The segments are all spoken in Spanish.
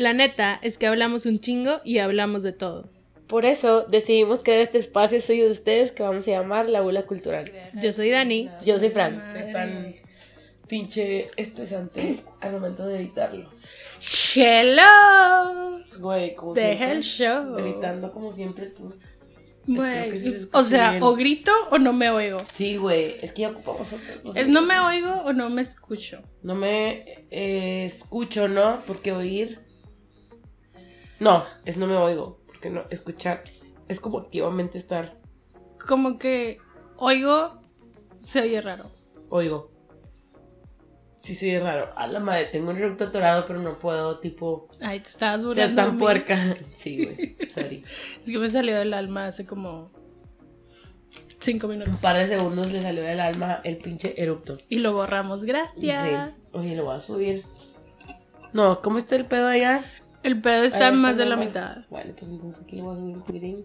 La neta es que hablamos un chingo y hablamos de todo. Por eso decidimos crear este espacio suyo de ustedes que vamos a llamar La Bula Cultural. Yo soy Dani. Yo soy Franz. Qué tan pinche estresante al momento de editarlo. Hello. Güey, como Deja el show. Gritando como siempre tú. Güey, se o sea, bien. o grito o no me oigo. Sí, güey, es que ya ocupamos otro. los Es no me oigo o no me escucho. No me eh, escucho, ¿no? Porque oír. No, es no me oigo. Porque no, escuchar es como activamente estar. Como que oigo se oye raro. Oigo. Sí, sí, es raro. A la madre, tengo un eructo atorado, pero no puedo, tipo, Ay, te estabas ser burlando. de tan puerca. Sí, güey, sorry. Es que me salió del alma hace como cinco minutos. Un par de segundos le salió del alma el pinche eructo. Y lo borramos, gracias. Sí. Oye, lo voy a subir. No, ¿cómo está el pedo allá? El pedo está en más de la mitad. Bueno, pues entonces aquí le voy a subir un poquitín.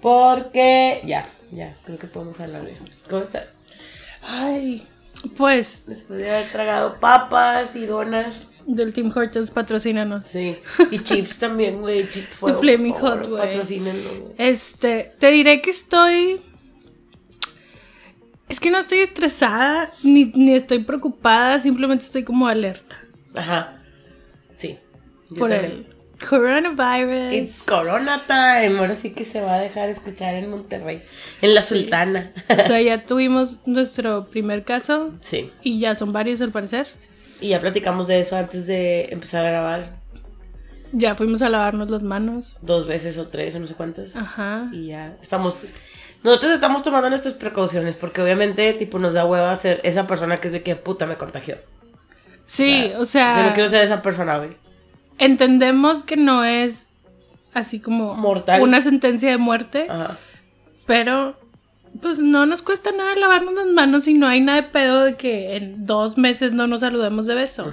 Porque ya, ya, creo que podemos hablar de ¿Cómo estás? Ay, pues Después de haber tragado papas y donas. del Team Hortons patrocínanos. Sí. Y chips también, güey. Chips. De Flaming Hot, güey. patrocínenlo, güey. Este, te diré que estoy. Es que no estoy estresada ni, ni estoy preocupada, simplemente estoy como alerta Ajá. Yo por el coronavirus. It's Corona time. Ahora sí que se va a dejar escuchar en Monterrey. En la Sultana. O sea, ya tuvimos nuestro primer caso Sí. y ya son varios al parecer. Y ya platicamos de eso antes de empezar a grabar. Ya fuimos a lavarnos las manos. Dos veces o tres o no sé cuántas. Ajá. Y ya estamos. Nosotros estamos tomando nuestras precauciones porque obviamente, tipo, nos da hueva ser esa persona que es de que puta me contagió. Sí, o Yo sea, no quiero ser esa persona, güey. Entendemos que no es así como Mortal. una sentencia de muerte, Ajá. pero pues no nos cuesta nada lavarnos las manos y no hay nada de pedo de que en dos meses no nos saludemos de beso.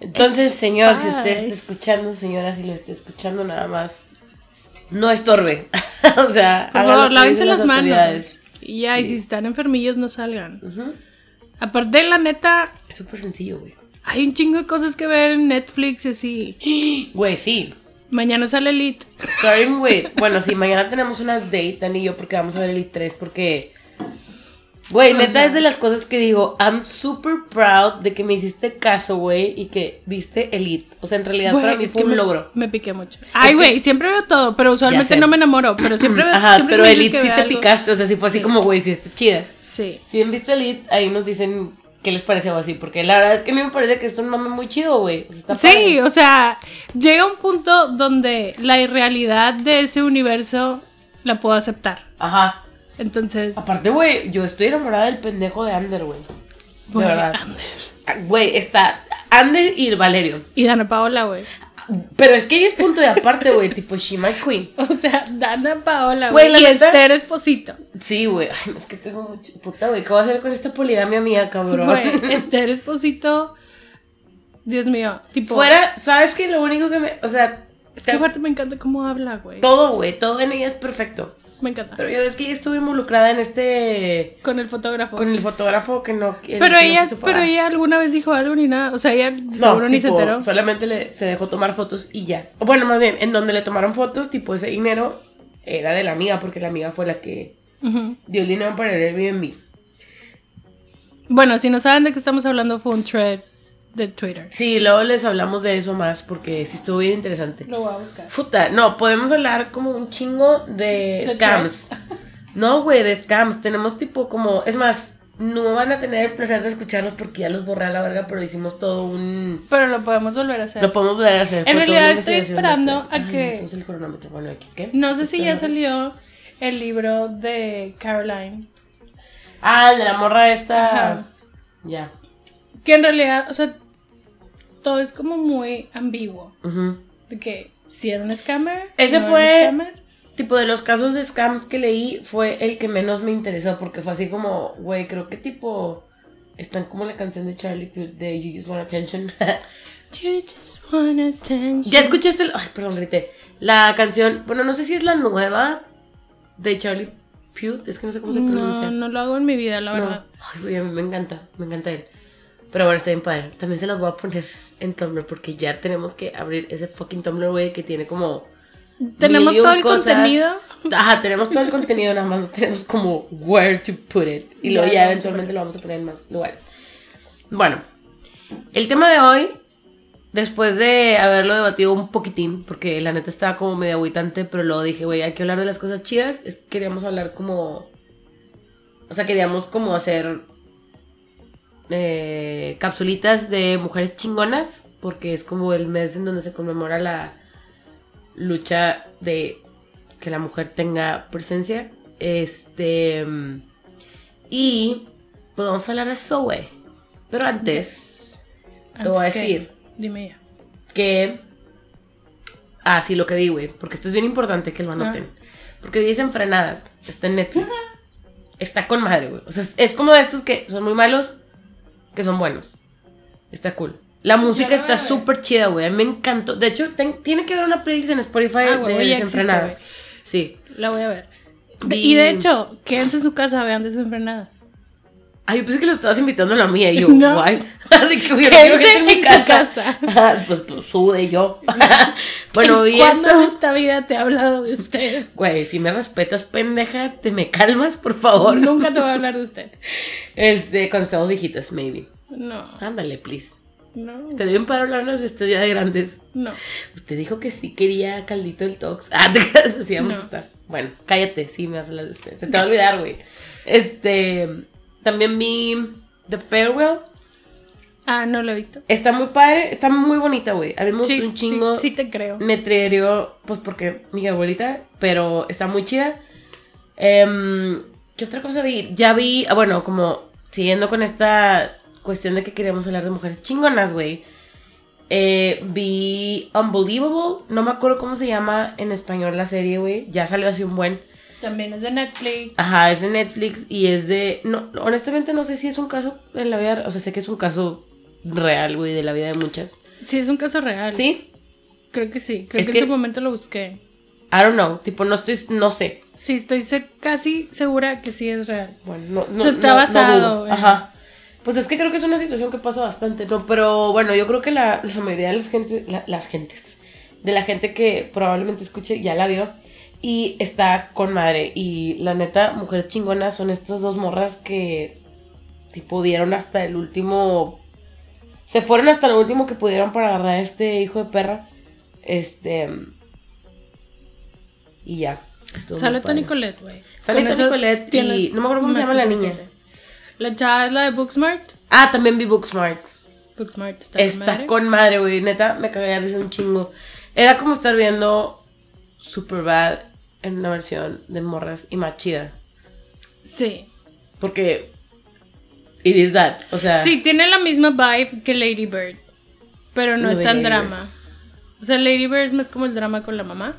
Entonces, It's señor, si usted está escuchando, señora, si lo está escuchando, nada más. No estorbe. o sea, Por favor, lávense las manos. Y ya, y si están enfermillos, no salgan. Ujú. Aparte, la neta, Es súper sencillo, güey. Hay un chingo de cosas que ver en Netflix y así. Güey, sí. Mañana sale Elite. Starting with. Bueno, sí, mañana tenemos una date, Dani y yo, porque vamos a ver Elite 3. Porque. Güey, neta sea- es de las cosas que digo. I'm super proud de que me hiciste caso, güey, y que viste Elite. O sea, en realidad para mí es fue que un me, logro. Me piqué mucho. Ay, güey, siempre veo todo, pero usualmente no me enamoro. Pero siempre veo. Ajá, siempre pero Elite sí te algo. picaste. O sea, sí fue así Sí. como, güey, sí está chida. Sí. Si han visto Elite, ahí nos dicen qué les parece o así. Porque la verdad es que a mí me parece que es un mame muy chido, güey. O sea, está Sí, padre. o sea, llega un punto donde la irrealidad de ese universo la puedo aceptar. Ajá. Entonces, Aparte, güey, yo estoy enamorada del pendejo de Ander, güey. De verdad. Ander. Güey, está Ander y Valerio. Y Dana Paola, güey. Pero es que ella es punto de aparte, güey. tipo, she my queen. O sea, Dana Paola, Güey, Y Esther Esposito. Sí, güey. Ay, no, es que tengo mucho. Puta, güey. ¿Qué voy a hacer con esta poligamia mía, cabrón? Güey, Esther Esposito. Dios mío. Tipo. Fuera, ¿sabes qué? Lo único que me. O sea. Es que aparte me encanta cómo habla, güey. todo, güey. Todo en ella es perfecto. Me encanta. Pero ya ves que ella estuvo involucrada en este. Con el fotógrafo. Con el fotógrafo que no. que- Pero que ella, pero ella alguna vez dijo algo ni nada. O sea, ella No, seguro ni se enteró. Solamente le, se dejó tomar fotos y ya. Bueno, más bien, en donde le tomaron fotos, tipo ese dinero era de la amiga, porque la amiga fue la que Ujú. dio el dinero para el Airbnb. Bueno, si no saben de qué estamos hablando, fue un thread de Twitter. Sí, luego les hablamos de eso más, porque sí estuvo bien interesante. Lo voy a buscar. Puta, no, podemos hablar como un chingo de, De scams. No, güey, de scams. Tenemos tipo como, es más, no van a tener el placer de escucharlos porque ya los borré a la verga, pero hicimos todo un... Pero lo podemos volver a hacer. Lo podemos volver a hacer. En realidad estoy esperando a que- me puse el cronómetro, bueno, X, ¿qué? No sé si ya salió el libro de Caroline. Ah, el de la morra esta. Ajá. Ya. Que en realidad, o sea, todo es como muy ambiguo. Ujú. De que si era un scammer. Ese no fue- scammer. Tipo de los casos de scams que leí fue el que menos me interesó porque fue así como, güey, creo que tipo están como la canción de Charlie Puth de You Just Want Attention. You just want attention. ya escuchaste, el- ay, perdón, grité. La canción, bueno, no sé si es la nueva de Charlie Puth, es que no sé cómo se pronuncia. No, no lo hago en mi vida, la No. verdad. Ay, güey, a mí me encanta, me encanta él. Pero bueno, está bien padre. También se las voy a poner en Tumblr porque ya tenemos que abrir ese fucking Tumblr, güey, que tiene como. Tenemos todo el cosas. contenido. Ajá, tenemos todo el contenido, nada más no tenemos como where to put it. Y luego Ya, eventualmente lo vamos a poner en más lugares. Bueno, el tema de hoy, después de haberlo debatido un poquitín, porque la neta estaba como medio agüitante, pero luego dije, güey, hay que hablar de las cosas chidas. Es- queríamos hablar como. O sea, queríamos como hacer eh, capsulitas de mujeres chingonas, porque es como el mes en donde se conmemora la lucha de que la mujer tenga presencia. Este. Y pues vamos a hablar de eso, güey. Pero antes, te voy a Antes que- decir Dime ya. que. Ah, sí, lo que vi, güey. Porque esto es bien importante que lo anoten. Porque dicen frenadas. Está en Netflix. Está con madre, güey. O sea, es como de estos que son muy malos, que son buenos. Está cool. La música está súper chida, güey. A mí Me encantó. De hecho, ten- tiene que ver una playlist en Spotify Ah, de desenfrenadas. Sí. La voy a ver. De- y de hecho, quédense en su casa, vean desenfrenadas. Ay, yo pensé que lo estabas invitando a la mía y yo, No. guay. de que hubiera en mi su casa. pues, pues sube yo. bueno, vi ¿Cuándo en esta vida te he hablado de usted? Güey, si me respetas, pendeja, te me calmas, por favor. Nunca te voy a hablar de usted. Este, cuando estamos viejitas, maybe. No, Ándale, please. no, Te bien para hablarnos de este día de grandes. no. Usted dijo que sí quería caldito del tox. Ah, te quedas así, vamos No. a estar. Bueno, cállate, sí me vas a hablar de usted. Se te va a olvidar, güey. Este, también vi The Farewell. Ah, no lo he visto. Está muy padre, está muy bonita, güey. A mí me gustó Sí, un chingo. sí, sí te creo. Me triggeró, pues porque mi abuelita, pero está muy chida. Em, ¿Qué otra cosa vi? Ya vi, ah, bueno, como siguiendo con esta cuestión de que queríamos hablar de mujeres chingonas, güey. Eh, vi Unbelievable, no me acuerdo cómo se llama en español la serie, güey. Ya salió así un buen. También es de Netflix. Ajá, es de Netflix y es de. No, honestamente no sé si es un caso en la vida. O sea, sé que es un caso real, güey, de la vida de muchas. Sí, es un caso real. ¿Sí? Creo que sí. Creo Es que, que- en su momento lo busqué. I don't know. Tipo, no estoy. No sé. Sí, estoy casi segura que sí es real. Bueno, no, no, O sea, está no- no basado en- Ajá. Pues es que creo que es una situación que pasa bastante, ¿no? Pero bueno, yo creo que la, la mayoría de las gente, la- las gentes, de la gente que probablemente escuche, ya la vio. Y está con madre. Y la neta, mujeres chingonas son estas dos morras que, tipo, dieron hasta el último. Se fueron hasta lo último que pudieron para agarrar a este hijo de perra. Este. Y ya. Sale. Tony Colette, güey. Sale eso Collette y no me acuerdo cómo se llama la niña. La chava es la de Booksmart. Ah, también vi Booksmart. Booksmart está, con Está madre. con madre, güey. Neta, me cagué de un chingo. Era como estar viendo Superbad en una versión de morras y más chida. Sí. Porque. It is that. O sea. Sí, tiene la misma vibe que Lady Bird. Pero no No es tan drama. O sea, Lady Bird es más como el drama con la mamá.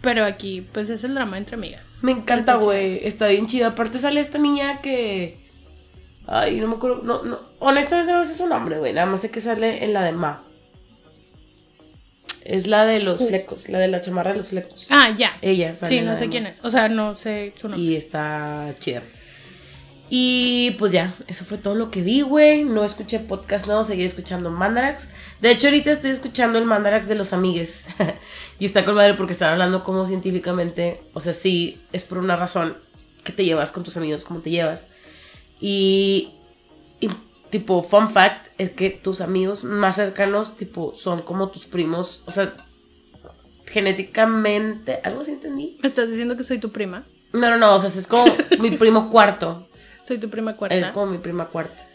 Pero aquí, pues es el drama entre amigas. Me encanta, Está güey. Está bien chida. Aparte sale esta niña que. Ay, no me acuerdo. No, no. Honestamente no sé su nombre, güey. Nada más sé que sale en la de Ma. Es la de los flecos. La de la chamarra de los flecos. Ah, ya. Ella Sí, no sé quién es. O sea, no sé su nombre. Y está chida. Y pues ya, eso fue todo lo que vi, güey. No escuché podcast nuevo, seguí escuchando Mandarax. De hecho, ahorita estoy escuchando el Mandarax de los amigues. y está con madre porque están hablando como científicamente. O sea, sí, es por una razón que te llevas con tus amigos, como te llevas. Y, y, tipo, fun fact, es que tus amigos más cercanos, tipo, son como tus primos. O sea, genéticamente, algo así entendí. ¿Me estás diciendo que soy tu prima? No, no, no, o sea, es como mi primo cuarto. Soy tu prima cuarta. Es como mi prima cuarta.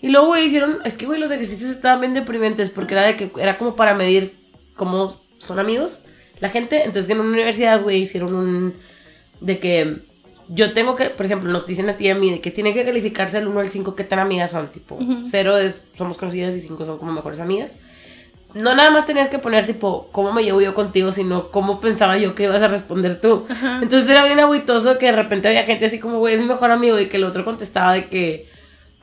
Y luego, güey, hicieron. Es que, güey, los ejercicios estaban bien deprimentes porque era de que era como para medir cómo son amigos la gente. Entonces, en una universidad, güey, hicieron un. De que yo tengo que, por ejemplo, nos dicen a ti y a mí de que tiene que calificarse del 1 al 5 qué tan amigas son. Tipo, Ujú. 0 es somos conocidas y 5 son como mejores amigas. No nada más tenías que poner, tipo, cómo me llevo yo contigo, sino cómo pensaba yo que ibas a responder tú. Ajá. Entonces era bien agüitoso que de repente había gente así como, güey, es mi mejor amigo, y que el otro contestaba de que.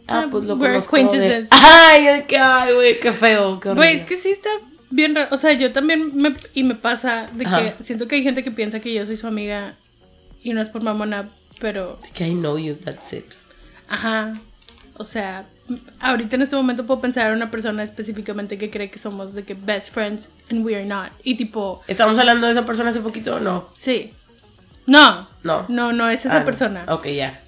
Ah, Ah, pues lo we're conozco de... Ay, que, ay, güey, qué feo, qué horrible. Güey, es que sí está bien raro. O sea, yo también me. Y me pasa de Ajá. que siento que hay gente que piensa que yo soy su amiga y no es por mamona, pero. Que I know you, that's it. Ajá. O sea, ahorita en este momento puedo pensar en una persona específicamente que cree que somos de que best friends and we are not. Y tipo, ¿Estamos hablando de esa persona hace poquito o no? sí. No. No. No, no es esa Ah, no. persona. Ok, ya.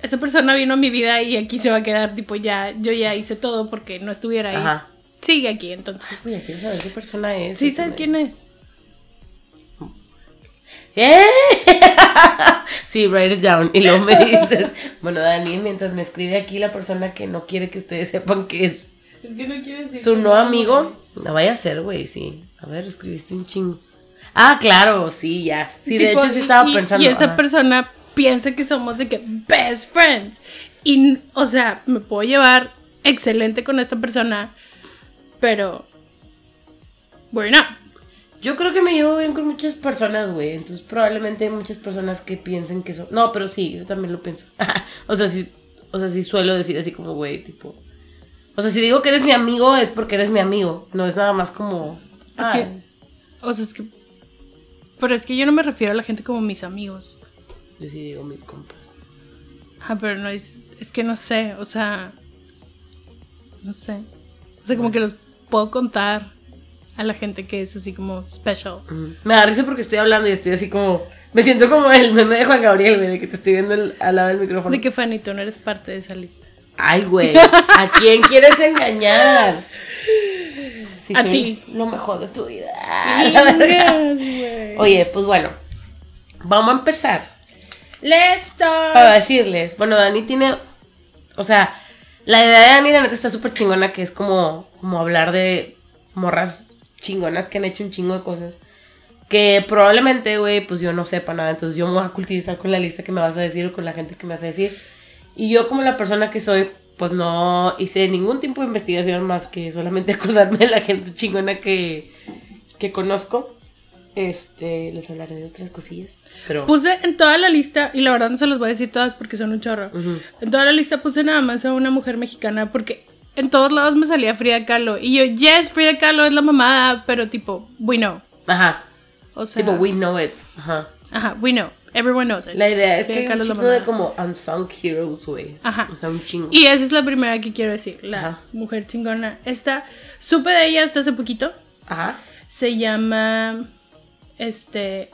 Esa persona vino a mi vida y aquí se va a quedar, tipo, ya, yo ya hice todo porque no estuviera ahí. Ajá. Sigue aquí, entonces. Quiero saber qué persona es. Sí, ¿sabes quién es? ¿Eh? Sí, write it down. Y luego me dices, bueno, Dani, mientras me escribe aquí la persona que no quiere que ustedes sepan que es Es que no quiero decir. su no amigo, no vaya a ser, güey, sí. A ver, escribiste un chingo. Ah, claro, sí, ya. Sí, de Tipo, hecho sí estaba y- pensando. Y esa ajá. persona piensa que somos de que best friends. Y, o sea, me puedo llevar excelente con esta persona, pero. We're not. Yo creo que me llevo bien con muchas personas, güey. Entonces probablemente hay muchas personas que piensen que son. No, pero sí, yo también lo pienso. o sea, sí, o sea, sí suelo decir así como, güey, tipo. O sea, si digo que eres mi amigo es porque eres mi amigo. No es nada más como. Es "Ah, que. O sea, es que. Pero es que yo no me refiero a la gente como mis amigos. Yo sí digo mis compas. Ah, pero no es. Es que no sé, o sea. No sé. O sea, como que los puedo contar a la gente que es así como special. Me da risa porque estoy hablando y estoy así como. Me siento como el meme de Juan Gabriel, güey, de que te estoy viendo el- al lado del micrófono. De que Fanny, tú no eres parte de esa lista. Ay, güey. ¿A quién quieres engañar? Sí, A ti. Lo mejor de tu vida. Yes. Oye, pues bueno. Vamos a empezar. Let's Para decirles. Bueno, Dani tiene. O sea, la idea de Dani, la neta, está súper chingona, que es como, como hablar de morras chingonas que han hecho un chingo de cosas. Que probablemente, güey, pues yo no sepa nada. Entonces yo me voy a cultivizar con la lista que me vas a decir o con la gente que me vas a decir. Y yo, como la persona que soy, pues no hice ningún tipo de investigación más que solamente acordarme de la gente chingona que, que conozco. Este, les hablaré de otras cosillas. Pero. Puse en toda la lista, y la verdad no se las voy a decir todas porque son un chorro. Ujú. En toda la lista puse nada más a una mujer mexicana porque en todos lados me salía Frida Kahlo. Y yo, yes, Frida Kahlo es la mamada, pero tipo, we know. Ajá. O sea, Tipo, we know it. Ajá. ajá, we know. Everyone knows it. La idea es Frida que hay un chingo de como unsung heroes, güey. Ajá. O sea, un chingo. Y esa es la primera que quiero decir, la Ajá. mujer chingona. Esta, supe de ella hasta hace poquito. Ajá. Se llama, este,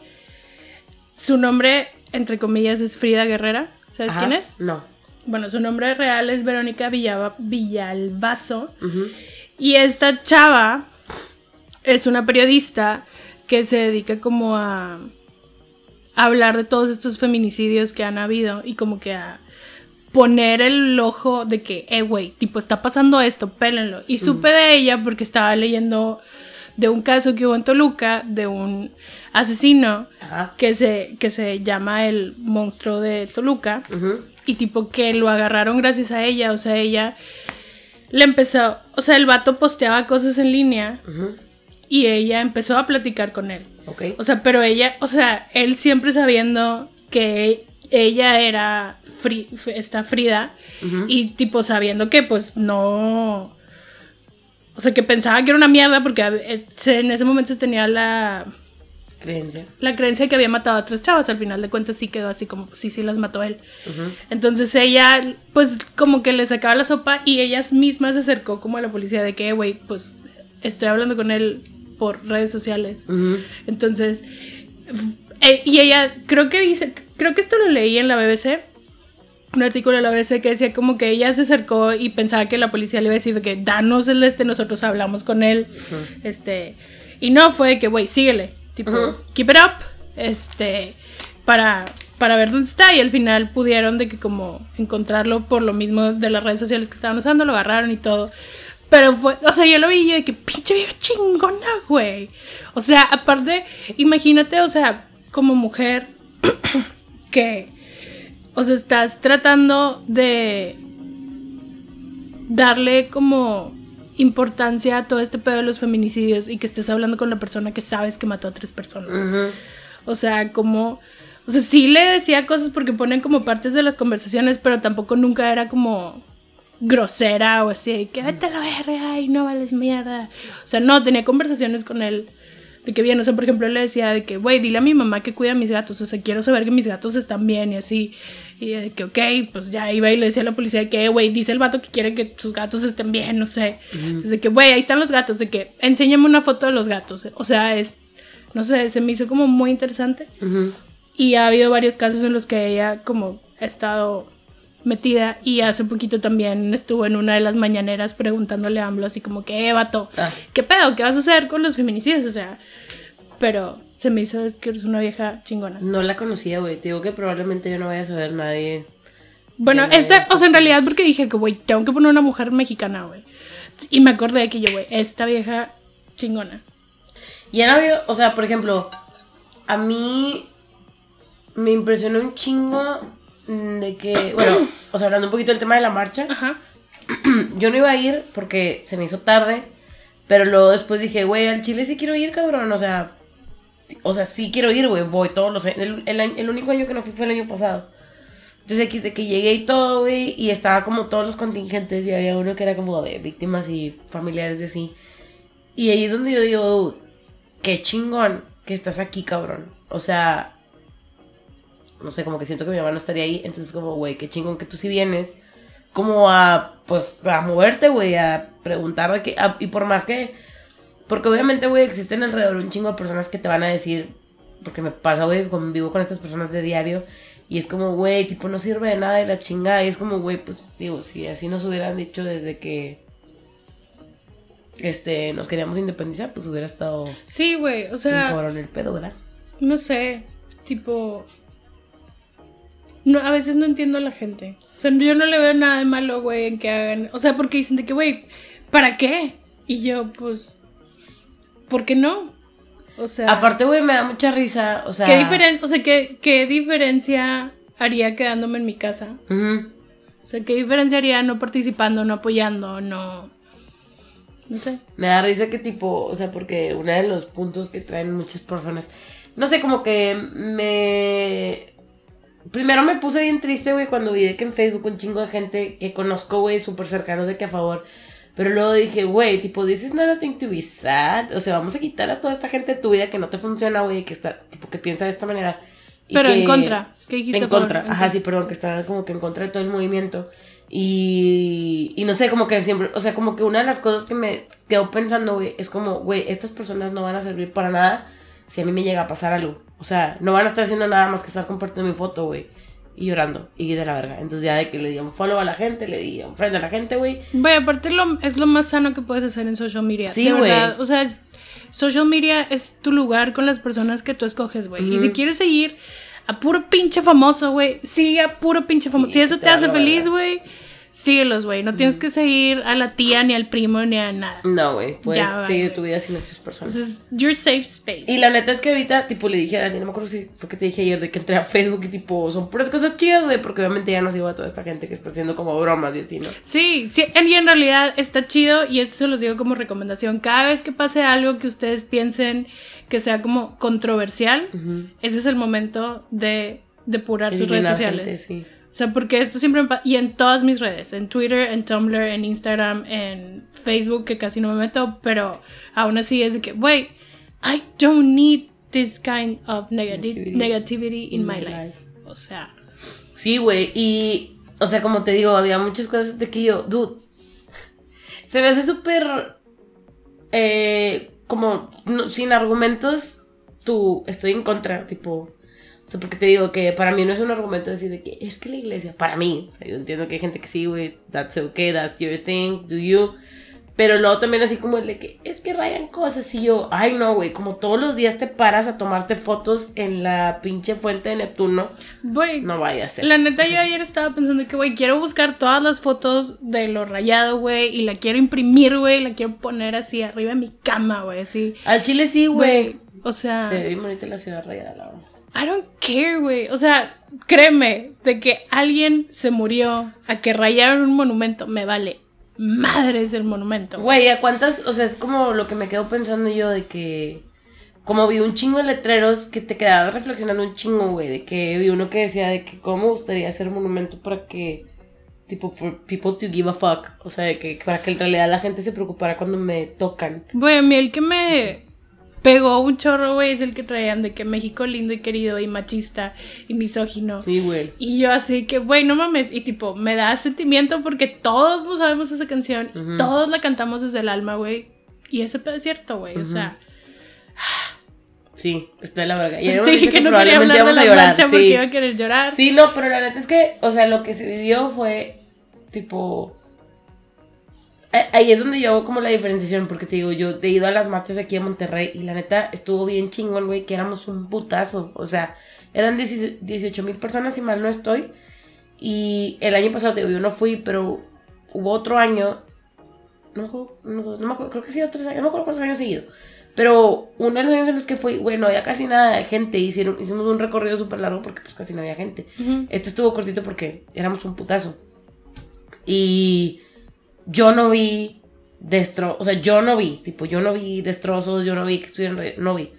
su nombre, entre comillas, es Frida Guerrera. ¿Sabes Ajá. quién es? No. Bueno, su nombre real es Verónica Villaba- Villalbazo. Y esta chava es una periodista que se dedica como a, a hablar de todos estos feminicidios que han habido y como que a poner el ojo de que, eh, güey, tipo, está pasando esto, pélenlo. Y supe de ella porque estaba leyendo de un caso que hubo en Toluca de un asesino Ajá. que se, que se llama el monstruo de Toluca Ujú. Y tipo que lo agarraron gracias a ella, o sea, ella le empezó, o sea, el vato posteaba cosas en línea y ella empezó a platicar con él. Ok. O sea, pero ella, o sea, él siempre sabiendo que ella era Fri- esta Frida y tipo sabiendo que pues no o sea, que pensaba que era una mierda porque eh, en ese momento se tenía la Creencia. la creencia de que había matado a otras chavas, al final de cuentas sí quedó así como, sí, sí las mató él. Entonces ella, pues como que le sacaba la sopa y ella misma se acercó como a la policía de que, güey, pues estoy hablando con él por redes sociales. Entonces, eh, y ella, creo que dice, creo que esto lo leí en la BBC, un artículo de la BBC que decía como que ella se acercó y pensaba que la policía le iba a decir de que danos el de este, nosotros hablamos con él, este, y no, fue de que, güey, síguele, tipo, keep it up, este, para, para ver dónde está, y al final pudieron de que como encontrarlo por lo mismo de las redes sociales que estaban usando, lo agarraron y todo. Pero fue, o sea, yo lo vi y yo de que pinche vieja chingona, güey. O sea, aparte, imagínate, o sea, como mujer que, o sea, estás tratando de darle como importancia a todo este pedo de los feminicidios y que estés hablando con la persona que sabes que mató a tres personas. O sea, como. O sea, sí le decía cosas porque ponen como partes de las conversaciones, pero tampoco nunca era como grosera o así, que vete a la verga y no vales mierda. O sea, no, tenía conversaciones con él de que bien, o sea, por ejemplo, le decía de que, güey, dile a mi mamá que cuida a mis gatos, o sea, quiero saber que mis gatos están bien y así. Y de que, ok, pues ya iba y le decía a la policía de que, güey, dice el vato que quiere que sus gatos estén bien, no sé. De que, güey, ahí están los gatos, de que, enséñame una foto de los gatos. O sea, es, no sé, se me hizo como muy interesante. Y ha habido varios casos en los que ella como ha estado metida y hace poquito también estuvo en una de las mañaneras preguntándole a AMLO así como que, eh, vato, Ah. ¿qué pedo? ¿Qué vas a hacer con los feminicidios? O sea, pero se me hizo que eres una vieja chingona. No la conocía, güey. Te digo que probablemente yo no vaya a saber nadie. Bueno, esta, o sea, en realidad porque dije que, güey, tengo que poner una mujer mexicana, güey. Y me acordé de que yo, güey, esta vieja chingona. Y han habido, o sea, por ejemplo, a mí me impresionó un chingo de que, bueno, o sea, hablando un poquito del tema de la marcha, Ajá. yo no iba a ir porque se me hizo tarde, pero luego después dije, güey, al Chile sí quiero ir, cabrón, o sea, o sea, sí quiero ir, güey, voy todos los años, el, el el único año que no fui fue el año pasado. Entonces aquí de que llegué y todo, güey, y estaba como todos los contingentes y había uno que era como de víctimas y familiares de así. Y ahí es donde yo digo, dude, qué chingón que estás aquí, cabrón. O sea, no sé, como que siento que mi mamá no estaría ahí. Entonces, como, güey, qué chingón que tú sí vienes. Como a, pues, a moverte, güey, a preguntar de qué. a- y por más que. Porque obviamente, güey, existen alrededor un chingo de personas que te van a decir. Porque me pasa, güey, convivo con estas personas de diario. Y es como, güey, tipo, no sirve de nada y la chingada. Y es como, güey, pues, digo, si así nos hubieran dicho desde que. Este, nos queríamos independizar, pues hubiera estado Sí, güey, o un sea, cabrón el pedo, ¿verdad? no sé, tipo... No, a veces no entiendo a la gente. O sea, yo no le veo nada de malo, güey, en que hagan... O sea, porque dicen de que, güey, ¿para qué? Y yo, pues... ¿Por qué no? O sea... Aparte, güey, me da mucha risa, o sea... ¿qué, diferen o sea ¿qué, ¿qué diferencia haría quedándome en mi casa? O sea, ¿qué diferencia haría no participando, no apoyando, no... No sé. Me da risa que tipo, o sea, porque uno de los puntos que traen muchas personas, no sé, como que me... Primero me puse bien triste, güey, cuando vi de que en Facebook un chingo de gente que conozco, güey, súper cercano de que a favor. Pero luego dije, güey, tipo, this is not a thing to be sad. O sea, vamos a quitar a toda esta gente de tu vida que no te funciona, güey, que está, tipo, que piensa de esta manera. y Pero en contra. ¿Qué dijiste? En contra, ajá, sí, perdón, que está como que en contra de todo el movimiento. Y, y no sé, como que siempre, o sea, como que una de las cosas que me quedo pensando, güey, es como, güey, estas personas no van a servir para nada si a mí me llega a pasar algo. O sea, no van a estar haciendo nada más que estar compartiendo mi foto, güey, y llorando, y de la verga. Entonces ya de que le di un follow a la gente, le di un friend a la gente, güey. Güey, aparte lo, es lo más sano que puedes hacer en social media. Sí, güey. O sea, es, social media es tu lugar con las personas que tú escoges, güey. Y si quieres seguir a puro pinche famoso, güey, sigue a puro pinche famoso. Sí, si eso te hace feliz, güey, síguelos, güey. No tienes que seguir a la tía, ni al primo, ni a nada. No, güey, puedes Ya, seguir tu vida sin estas personas. Entonces, your safe space. Y la neta es que ahorita, tipo, le dije a Dani, no me acuerdo si fue que te dije ayer de que entré a Facebook y, tipo, son puras cosas chidas, güey, porque obviamente ya no sigo a toda esta gente que está haciendo como bromas y así, ¿no? Sí, sí, y en realidad está chido y esto se los digo como recomendación. Cada vez que pase algo que ustedes piensen que sea como controversial, ese es el momento de depurar sus redes sociales. gente, sí. O sea, porque esto siempre me pa- y en todas mis redes, en Twitter, en Tumblr, en Instagram, en Facebook, que casi no me meto, pero aún así es de que, wait, I don't need this kind of negati- Negativity. negativity in my my life. life. O sea, Sí, güey, y, o sea, como te digo, había muchas cosas de que yo, dude, se me hace súper, eh, como, no- sin argumentos, tú, estoy en contra, tipo, o sea, porque te digo que para mí no es un argumento decir de que es que la iglesia, para mí, o sea, yo entiendo que hay gente que sí, güey, that's okay, that's your thing, do you, pero luego también así como el de que es que rayan cosas y yo, ay no, güey, como todos los días te paras a tomarte fotos en la pinche fuente de Neptuno, güey, no vaya a ser. La neta, yo ayer estaba pensando que, güey, quiero buscar todas las fotos de lo rayado, güey, y la quiero imprimir, güey, la quiero poner así arriba de mi cama, güey, así. Al chile sí, güey. O sea, Se ve bonita la ciudad rayada, la verdad. I don't care, güey. O sea, créeme, de que alguien se murió a que rayaron un monumento, me vale madres el monumento. Güey, ¿a cuántas? O sea, es como lo que me quedo pensando yo de que. Como vi un chingo de letreros que te quedabas reflexionando un chingo, güey. De que vi uno que decía de que cómo me gustaría hacer monumento para que. Tipo, for people to give a fuck. O sea, de que para que en realidad la gente se preocupara cuando me tocan. Güey, a mí el que me pegó un chorro, güey, es el que traían de que México lindo y querido y machista y misógino. Sí, güey. Y yo así que, güey, no mames. Y tipo, me da sentimiento porque todos no sabemos esa canción. y todos la cantamos desde el alma, güey. Y ese pedo es cierto, güey. O sea. Sí, está de la verga. Y Pues dije dicho que no quería hablar de la llorar, marcha porque sí. iba a querer llorar. Sí, no, pero la neta es que, o sea, lo que se vivió fue tipo. Ahí es donde yo hago como la diferenciación, porque te digo, yo he ido a las marchas aquí en Monterrey y la neta estuvo bien chingón, güey, que éramos un putazo. O sea, eran 18 mil personas, si mal no estoy. Y el año pasado, te digo, yo no fui, pero hubo otro año. No, me acuerdo- no, no me acuerdo, creo que sí, otros años, no me acuerdo cuántos años he ido. Pero uno de los años en los que fui, bueno, ya casi nada de gente. Hicieron, hicimos un recorrido súper largo porque pues casi no había gente. Ujú. Este estuvo cortito porque éramos un putazo. Y yo no vi destrozos, o sea, yo no vi, tipo, yo no vi destrozos, yo no vi que estuvieran, no vi.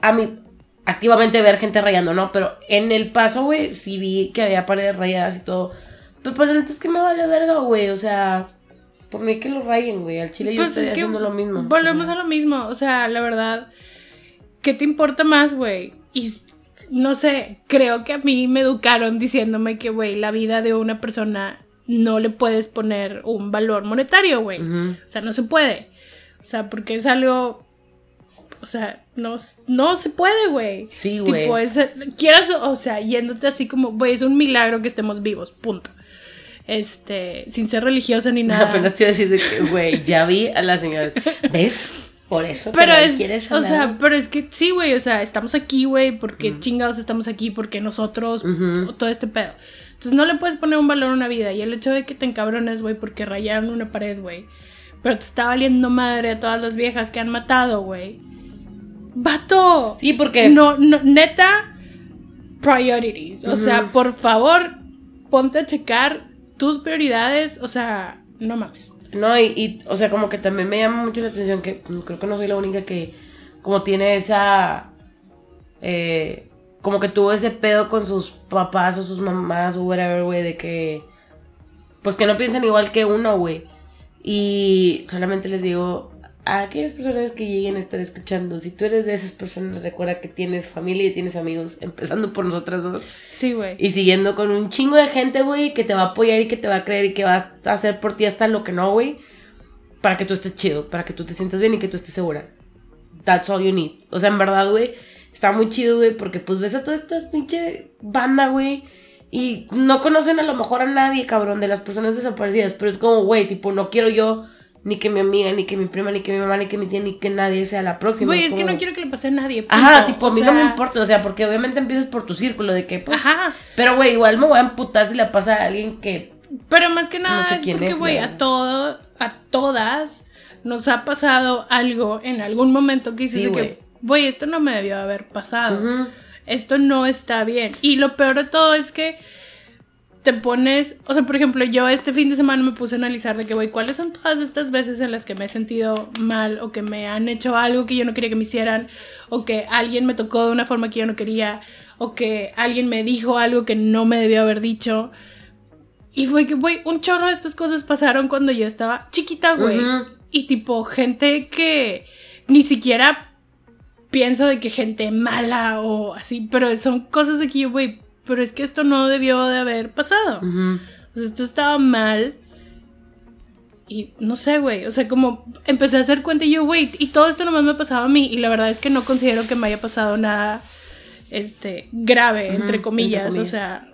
A mí, activamente ver gente rayando, ¿no? Pero en el paso, güey, sí vi que había paredes rayadas y todo. Pero pues la neta es que me vale verga, güey, o sea, por mí que lo rayen, güey, al chile yo Pues estoy es que haciendo lo mismo. volvemos a lo mismo. O sea, la verdad, ¿qué te importa más, güey? Y no sé, creo que a mí me educaron diciéndome que, güey, la vida de una persona no le puedes poner un valor monetario, güey. Ujú. O sea, no se puede. O sea, porque es algo. O sea, no, no se puede, güey. Sí, güey. Tipo, es, quieras, o sea, yéndote así como, güey, es un milagro que estemos vivos, punto. Este, sin ser religiosa ni nada. Apenas te iba a decir de que, güey, ya vi a la señora. ¿Ves? Por eso. Pero es, quieres o hablar. sea, pero es que sí, güey, o sea, estamos aquí, güey, porque chingados estamos aquí, porque nosotros, Ujú. o todo este pedo. Entonces no le puedes poner un valor a una vida. Y el hecho de que te encabrones, güey, porque rayaron una pared, güey. Pero te está valiendo madre a todas las viejas que han matado, güey. ¡Vato! Sí, porque. No, no, neta, priorities. O sea, por favor, ponte a checar tus prioridades. O sea, no mames. No, y, y, o sea, como que también me llama mucho la atención que creo que no soy la única que como tiene esa... eh, como que tuvo ese pedo con sus papás o sus mamás o whatever, güey, de que... Pues que no piensan igual que uno, güey. Y solamente les digo a aquellas personas que lleguen a estar escuchando, si tú eres de esas personas, recuerda que tienes familia y tienes amigos, empezando por nosotras dos. Sí, güey. Y siguiendo con un chingo de gente, güey, que te va a apoyar y que te va a creer y que va a hacer por ti hasta lo que no, güey. Para que tú estés chido, para que tú te sientas bien y que tú estés segura. That's all you need. O sea, en verdad, güey, está muy chido, güey, porque pues ves a toda esta pinche banda, güey. Y no conocen a lo mejor a nadie, cabrón, de las personas desaparecidas. Pero es como, güey, tipo, no quiero yo, ni que mi amiga, ni que mi prima, ni que mi mamá, ni que mi tía, ni que nadie sea la próxima. Güey, es que no quiero que le pase a nadie. Ajá, punto. tipo, O a mí no me importa, o sea, porque obviamente empiezas por tu círculo de que, pues, Ajá. pero, güey, igual me voy a emputar si le pasa a alguien que. Pero más que nada No sé es porque, güey, a todo, a todas nos ha pasado algo en algún momento que dices Sí, de que, güey, esto no me debió haber pasado. Esto no está bien. Y lo peor de todo es que te pones, o sea, por ejemplo, yo este fin de semana me puse a analizar de que, güey, ¿cuáles son todas estas veces en las que me he sentido mal o que me han hecho algo que yo no quería que me hicieran o que alguien me tocó de una forma que yo no quería o que alguien me dijo algo que no me debió haber dicho? Y fue que, güey, un chorro de estas cosas pasaron cuando yo estaba chiquita, güey. Y tipo, gente que ni siquiera pienso de que gente mala o así, pero son cosas de que yo, güey, pero es que esto no debió de haber pasado. Ujú. O sea, esto estaba mal. Y no sé, güey. O sea, como empecé a hacer cuenta y yo, güey, y todo esto nomás me ha pasado a mí. Y la verdad es que no considero que me haya pasado nada, este, grave, Ujú, entre, entre comillas. comillas. O sea,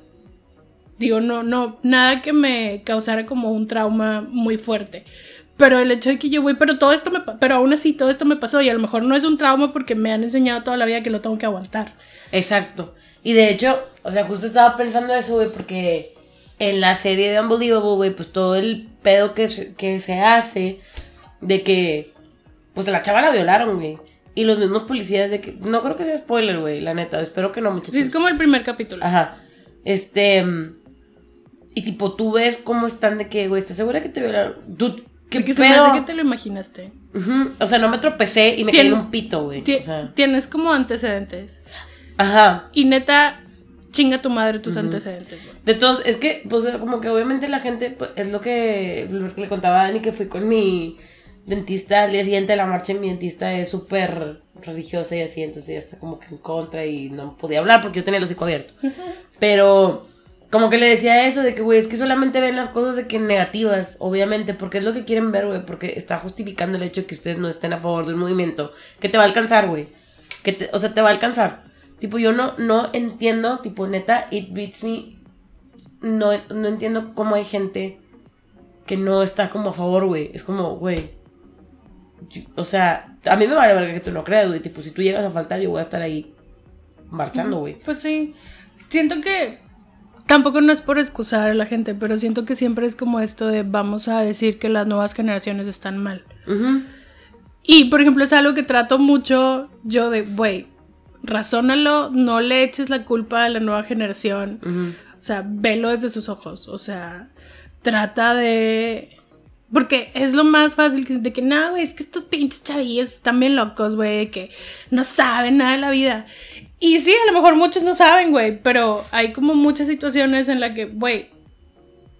digo, no, no, nada que me causara como un trauma muy fuerte. Pero el hecho de que yo, güey, pero todo esto me, pero aún así todo esto me pasó y a lo mejor no es un trauma porque me han enseñado toda la vida que lo tengo que aguantar. Exacto. Y de hecho, o sea, justo estaba pensando eso, güey, porque en la serie de Unbelievable, güey, pues todo el pedo que se, que se hace de que, pues a la chava la violaron, güey. Y los mismos policías de que, no creo que sea spoiler, güey, la neta, espero que no, muchachos. Sí, es como el primer capítulo. Ajá. Este. Y tipo, tú ves cómo están de que, güey, ¿estás segura que te violaron? Tú, ¿qué De que se me hace que te lo imaginaste. O sea, no me tropecé y me Tien- caí en un pito, güey. Ti- O sea, Tienes como antecedentes. ajá. Y neta, chinga tu madre tus antecedentes, güey. De todos, es que, pues, como que obviamente la gente, pues, es lo que, lo que le contaba a Dani, que fui con mi dentista al día siguiente de la marcha, y mi dentista es súper religiosa y así, entonces ella está como que en contra y no podía hablar porque yo tenía el hocico abierto. Pero como que le decía eso de que, güey, es que solamente ven las cosas de que negativas, obviamente, porque es lo que quieren ver, güey, porque está justificando el hecho de que ustedes no estén a favor del movimiento, que te va a alcanzar, güey. Que te, o sea, te va a alcanzar. Tipo, yo no, no entiendo, tipo, neta, it beats me. No, no entiendo cómo hay gente que no está como a favor, güey. Es como, güey. O sea, a mí me vale verga que tú no creas, güey. Tipo, si tú llegas a faltar, yo voy a estar ahí marchando, güey. Pues sí. Siento que tampoco no es por excusar a la gente, pero siento que siempre es como esto de vamos a decir que las nuevas generaciones están mal. Y por ejemplo, es algo que trato mucho yo de, güey, razónalo, no le eches la culpa a la nueva generación. O sea, velo desde sus ojos. O sea, trata de. Porque es lo más fácil que, de que, no, güey, es que estos pinches chavillos están bien locos, güey, de que no saben nada de la vida. Y sí, a lo mejor muchos no saben, güey, pero hay como muchas situaciones en las que, güey,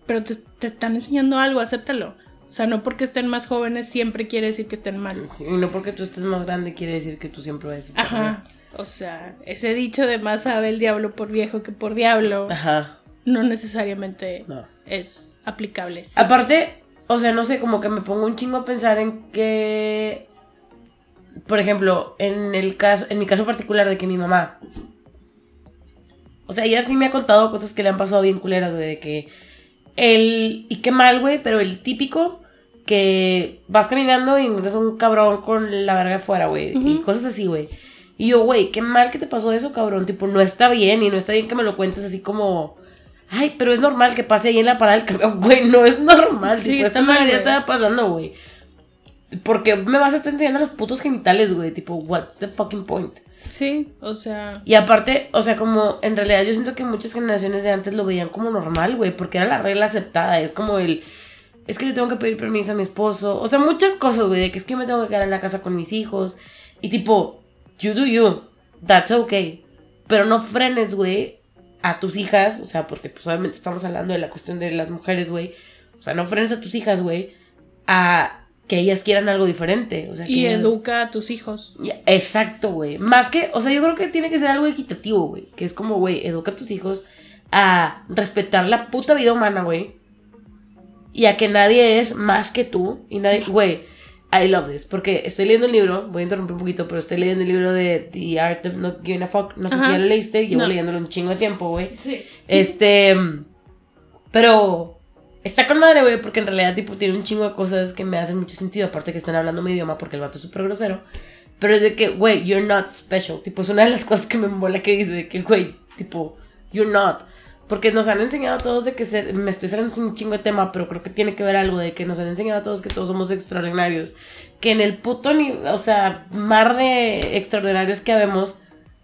pero te, te están enseñando algo, acéptalo. O sea, no porque estén más jóvenes siempre quiere decir que estén mal. Sí, y no porque tú estés más grande quiere decir que tú siempre vas a estar bien. Ajá. O sea, ese dicho de más sabe el diablo por viejo que por diablo Ajá. no necesariamente No. es aplicable. Aparte, o sea, no sé, como que me pongo un chingo a pensar en que. Por ejemplo, en el caso, en mi caso particular de que mi mamá. O sea, ella sí me ha contado cosas que le han pasado bien culeras, güey, de que. El. Y qué mal, güey, pero el típico que vas caminando y encuentras un cabrón con la verga afuera, güey. Y cosas así, güey. Y yo, güey, qué mal que te pasó eso, cabrón. Tipo, no está bien y no está bien que me lo cuentes así como. Ay, pero es normal que pase ahí en la parada del camión. Güey, no es normal. Sí, tipo, está esta mal, ya estaba pasando, güey. Porque me vas a estar enseñando los putos genitales, güey. Tipo, what's the fucking point? Sí, o sea, Y aparte, o sea, como en realidad yo siento que muchas generaciones de antes lo veían como normal, güey, porque era la regla aceptada. Es como el. Es que le tengo que pedir permiso a mi esposo. O sea, muchas cosas, güey, de que es que yo me tengo que quedar en la casa con mis hijos. Y tipo, you do you. That's okay. Pero no frenes, güey, a tus hijas. O sea, porque pues obviamente estamos hablando de la cuestión de las mujeres, güey. O sea, no frenes a tus hijas, güey, a que ellas quieran algo diferente. O sea, que y ellas- educa a tus hijos. Exacto, güey. Más que, o sea, yo creo que tiene que ser algo equitativo, güey. Que es como, güey, educa a tus hijos a respetar la puta vida humana, güey. Y a que nadie es más que tú. Y nadie, güey, I love this. Porque estoy leyendo el libro, voy a interrumpir un poquito, pero estoy leyendo el libro de The Art of Not Giving a Fuck. No sé si ya lo leíste, llevo No. leyéndolo un chingo de tiempo, güey. Sí. Este. Pero. Está con madre, güey, porque en realidad, tipo, tiene un chingo de cosas que me hacen mucho sentido. Aparte que están hablando mi idioma porque el vato es súper grosero. Pero es de que, güey, you're not special. Tipo, es una de las cosas que me mola que dice de que, güey, tipo, you're not. Porque nos han enseñado a todos de que ser, me estoy saliendo un chingo de tema, pero creo que tiene que ver algo de que nos han enseñado a todos que todos somos extraordinarios. Que en el puto, ni, o sea, mar de extraordinarios que habemos,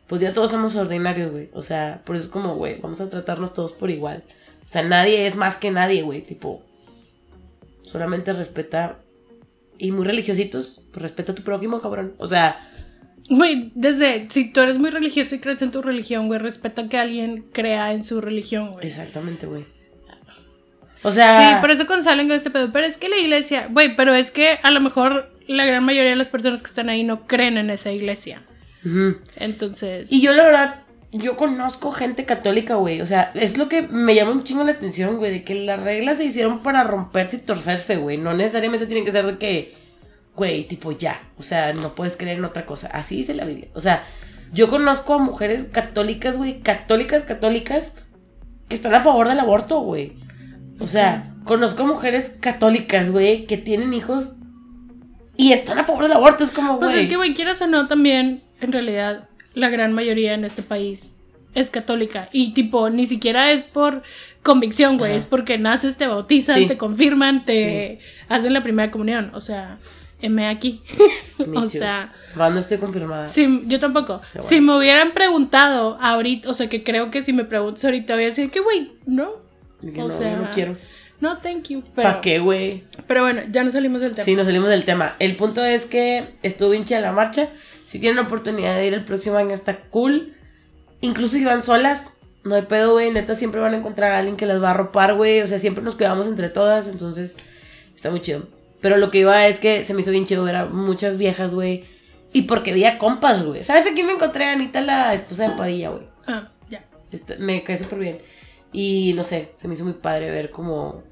pues ya todos somos ordinarios, güey. O sea, por eso es como, güey, vamos a tratarnos todos por igual. O sea, nadie es más que nadie, güey. Tipo, solamente respeta. Y muy religiositos, pues respeta a tu prójimo, cabrón. O sea, Güey, desde, si tú eres muy religioso y crees en tu religión, güey, respeta que alguien crea en su religión, güey. exactamente, güey. O sea, Sí, por eso con salen con este pedo. Pero es que la iglesia, güey, pero es que a lo mejor la gran mayoría de las personas que están ahí no creen en esa iglesia. Entonces. Y yo, la verdad, yo conozco gente católica, güey. O sea, es lo que me llama un chingo la atención, güey. De que las reglas se hicieron para romperse y torcerse, güey. No necesariamente tienen que ser de que, güey, tipo ya. O sea, no puedes creer en otra cosa. Así dice la Biblia. O sea, yo conozco a mujeres católicas, güey. Católicas, católicas, que están a favor del aborto, güey. O sea, conozco a mujeres católicas, güey, que tienen hijos y están a favor del aborto. Es como, güey. Pues es que, güey, quieras o no, también, en realidad, la gran mayoría en este país es católica. Y, tipo, ni siquiera es por convicción, güey. Es porque naces, te bautizan, Sí. te confirman, te hacen la primera comunión. O sea, M aquí. O sea, Va, no estoy confirmada. sí, yo tampoco. Bueno. Si me hubieran preguntado ahorita, o sea, que creo que si me preguntas ahorita voy a decir que, güey, no. Que o no, sea, yo no quiero. No, thank you. Pero, ¿Para qué, güey? pero bueno, ya no salimos del tema. Sí, nos salimos del tema. El punto es que estuvo hincha la marcha. Si tienen oportunidad de ir el próximo año, está cool. Incluso si van solas, no hay pedo, güey. Neta, siempre van a encontrar a alguien que las va a arropar, güey. O sea, siempre nos cuidamos entre todas. Entonces, está muy chido. Pero lo que iba es que se me hizo bien chido ver a muchas viejas, güey. Y porque veía compas, güey. ¿Sabes a quién me encontré? Anita, la esposa de Padilla, güey. Ah, ya. Este, me cae súper bien. Y no sé, se me hizo muy padre ver como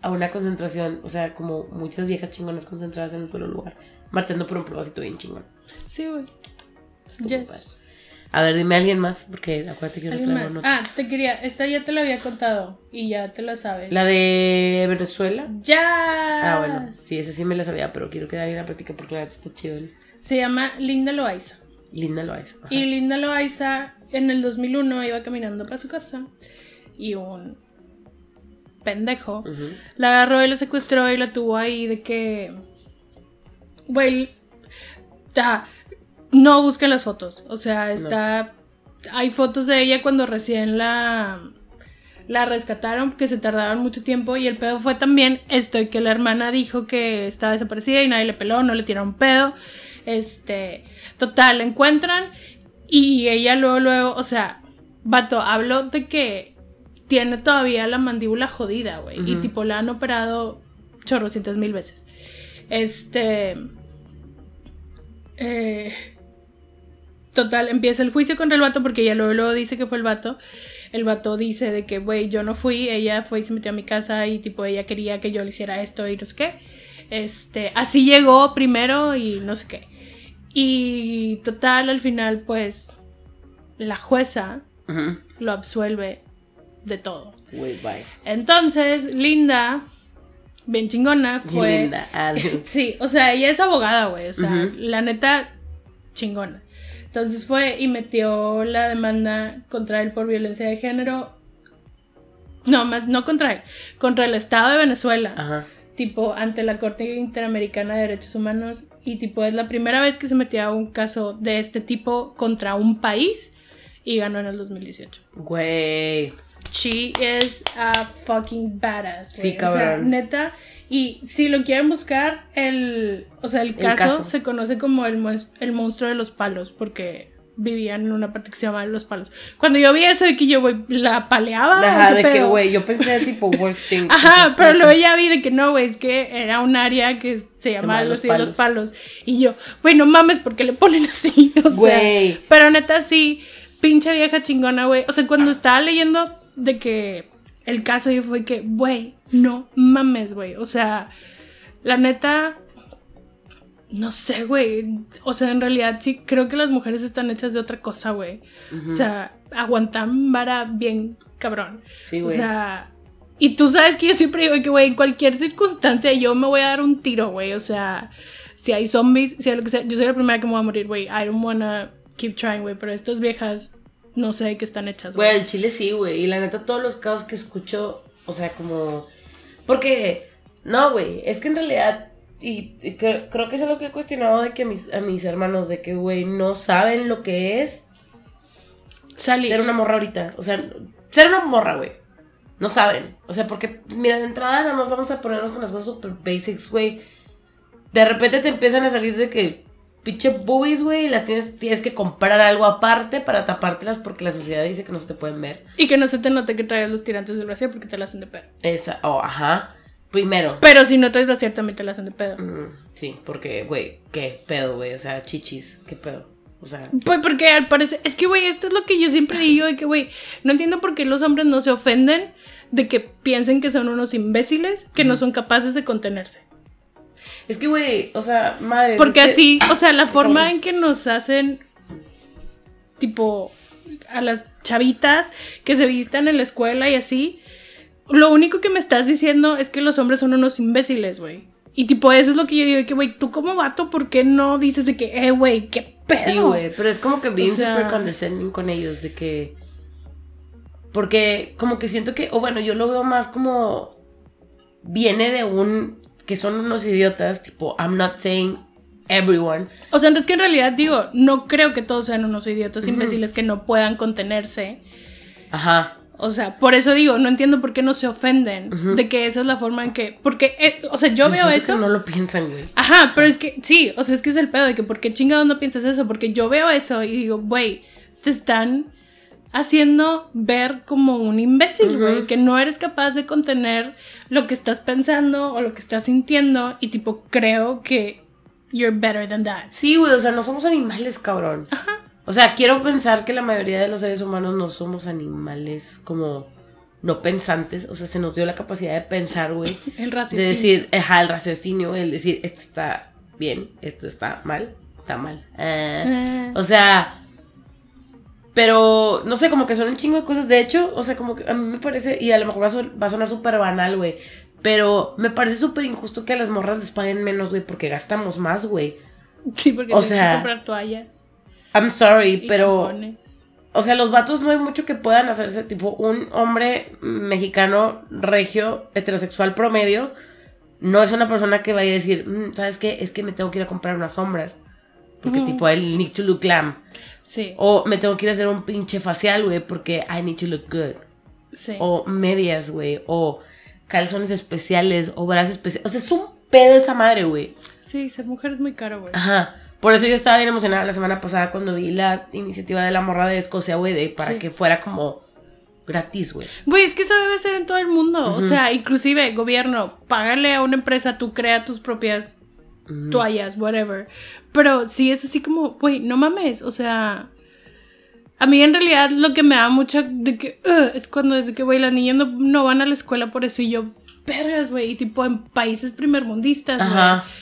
a una concentración, o sea, como muchas viejas chingonas concentradas en un solo lugar, marchando por un propósito bien chingón. Sí, güey. Yes. A ver, dime a alguien más, porque acuérdate que no ¿Alguien traigo notas. Ah, te quería. Esta ya te la había contado y ya te la sabes. La de Venezuela. ¡Ya! Ah, bueno, sí, esa sí me la sabía, pero quiero que Dani la practique porque la verdad está chido. Se llama Linda Loaiza. Linda lo es. Y Linda Loaiza en el 2001 iba caminando para su casa y un pendejo la agarró y la secuestró y la tuvo ahí de que. Güey. no busquen las fotos. O sea, está. Hay fotos de ella cuando recién la. La rescataron que se tardaron mucho tiempo y el pedo fue también esto y que la hermana dijo que estaba desaparecida y nadie le peló, no le tiraron pedo. Este, total, la encuentran y ella luego, luego, o sea, vato, habló de que tiene todavía la mandíbula jodida, güey. Y tipo, la han operado chorrocientas mil veces. Este. eh, total, empieza el juicio contra el vato porque ella luego, luego dice que fue el vato. El vato dice de que, güey, yo no fui, ella fue y se metió a mi casa y tipo, ella quería que yo le hiciera esto y no sé qué. Este, así llegó primero y no sé qué. Y total, al final, pues, la jueza lo absuelve de todo. Bye. Entonces, Linda, bien chingona, fue. Linda. Ah, Sí, o sea, ella es abogada, güey. O sea, la neta, chingona. Entonces fue y metió la demanda contra él por violencia de género. No, más, no contra él, contra el Estado de Venezuela. Ajá. Tipo, ante la Corte Interamericana de Derechos Humanos. Y tipo, es la primera vez que se metía un caso de este tipo contra un país. Y ganó en el 2018. Güey. She is a fucking badass, güey. Sí, O sea, cabrón. neta. Y si lo quieren buscar, el. O sea, el caso, caso. se conoce como el, el monstruo de los palos, porque vivían en una parte que se llama Los Palos. Cuando yo vi eso de que yo, güey, la paleaba. Ajá, ¿qué de que, güey, yo pensé tipo worst thing. Ajá, pero luego ya vi de que no, güey, es que era un área que se llamaba llama Los, Los sí, los Palos. Y yo, güey, no mames, ¿por qué le ponen así? O sea, Güey. pero neta, sí, pinche vieja chingona, güey. O sea, cuando estaba leyendo de que el caso, yo fue que, güey, no mames, güey. O sea, la neta, no sé, güey. O sea, en realidad sí, creo que las mujeres están hechas de otra cosa, güey. O sea, aguantan vara bien cabrón. Sí, O güey. sea, y tú sabes que yo siempre digo que, güey, en cualquier circunstancia yo me voy a dar un tiro, güey. O sea, si hay zombies, si hay lo que sea, yo soy la primera que me voy a morir, güey. I don't wanna keep trying, güey. Pero estas viejas, no sé de qué están hechas, Güey, el chile sí, güey. Y la neta, todos los casos que escucho, o sea, como. Porque, no, güey, es que en realidad. Y, y cre- creo que es algo que he cuestionado de que a mis, a mis hermanos, de que, güey, no saben lo que es Salí. ser una morra ahorita. O sea, ser una morra, güey. No saben. O sea, porque, mira, de entrada nada más vamos a ponernos con las cosas super basics, güey. De repente te empiezan a salir de que pinche boobies, güey, y las tienes, tienes que comprar algo aparte para tapártelas porque la sociedad dice que no se te pueden ver. Y que no se te note que traes los tirantes del brasier porque te la hacen de pedo. Esa, oh, ajá. Primero. Pero si no traes brasier también te la hacen de pedo. Mm, sí, porque, güey, qué pedo, güey. O sea, chichis, qué pedo. O sea, Pues porque al parecer, es que, güey, esto es lo que yo siempre digo, de que, güey, no entiendo por qué los hombres no se ofenden de que piensen que son unos imbéciles, que no son capaces de contenerse. Es que, güey, o sea, madre. Porque es que- así, o sea, la forma en que nos hacen, tipo, a las chavitas que se vistan en la escuela y así, lo único que me estás diciendo es que los hombres son unos imbéciles, güey. Y tipo, eso es lo que yo digo, de que, güey, tú como vato, ¿por qué no dices de que, eh, güey, qué pedo? Sí, güey, pero es como que bien O sea- súper condescending con ellos, de que... Porque como que siento que, o bueno, yo lo veo más como... Viene de un... Que son unos idiotas, tipo, I'm not saying everyone. O sea, entonces que en realidad digo, no creo que todos sean unos idiotas imbéciles que no puedan contenerse. Ajá. O sea, por eso digo, no entiendo por qué no se ofenden de que esa es la forma en que. Porque, eh, o sea, yo veo eso. que no lo piensan, güey. Ajá, pero es que sí, o sea, es que es el pedo de que por qué chingados no piensas eso, porque yo veo eso y digo, güey, te están haciendo ver como un imbécil, güey, que no eres capaz de contener lo que estás pensando o lo que estás sintiendo y tipo creo que you're better than that. Sí, güey, o sea, no somos animales, cabrón. O sea, quiero pensar que la mayoría de los seres humanos no somos animales como no pensantes. O sea, se nos dio la capacidad de pensar, güey. El De raciocinio. decir, ajá, el raciocinio, el decir, esto está bien, esto está mal, está mal. Ah. Eh. O sea, pero no sé, como que son un chingo de cosas. De hecho, o sea, como que a mí me parece, y a lo mejor va a, son- va a sonar súper banal, güey. Pero me parece súper injusto que a las morras les paguen menos, güey, porque gastamos más, güey. Sí, porque O tienes que sea, comprar toallas. I'm sorry, pero. O sea, los vatos no hay mucho que puedan hacerse. Tipo, un hombre mexicano, regio, heterosexual promedio, no es una persona que vaya a decir, "Mm, ¿sabes qué? Es que me tengo que ir a comprar unas sombras. Porque, tipo, el need to look glam. Sí, O me tengo que ir a hacer un pinche facial, güey, porque I need to look good. sí. O medias, güey. O calzones especiales. O brazos especiales. O sea, es un pedo esa madre, güey. Sí, ser mujer es muy caro, güey. Ajá. Por eso yo estaba bien emocionada la semana pasada cuando vi la iniciativa de la morra de Escocia, güey, de para Sí. que fuera como gratis, güey. Güey, es que eso debe ser en todo el mundo. O sea, inclusive, gobierno, págale a una empresa, tú crea tus propias toallas, whatever. Pero sí es así como, güey, no mames. O sea, a mí en realidad lo que me da mucha de que es cuando desde que, güey, las niñas no, no van a la escuela por eso y yo, vergas, güey. Y tipo en países primermundistas, Ajá. güey,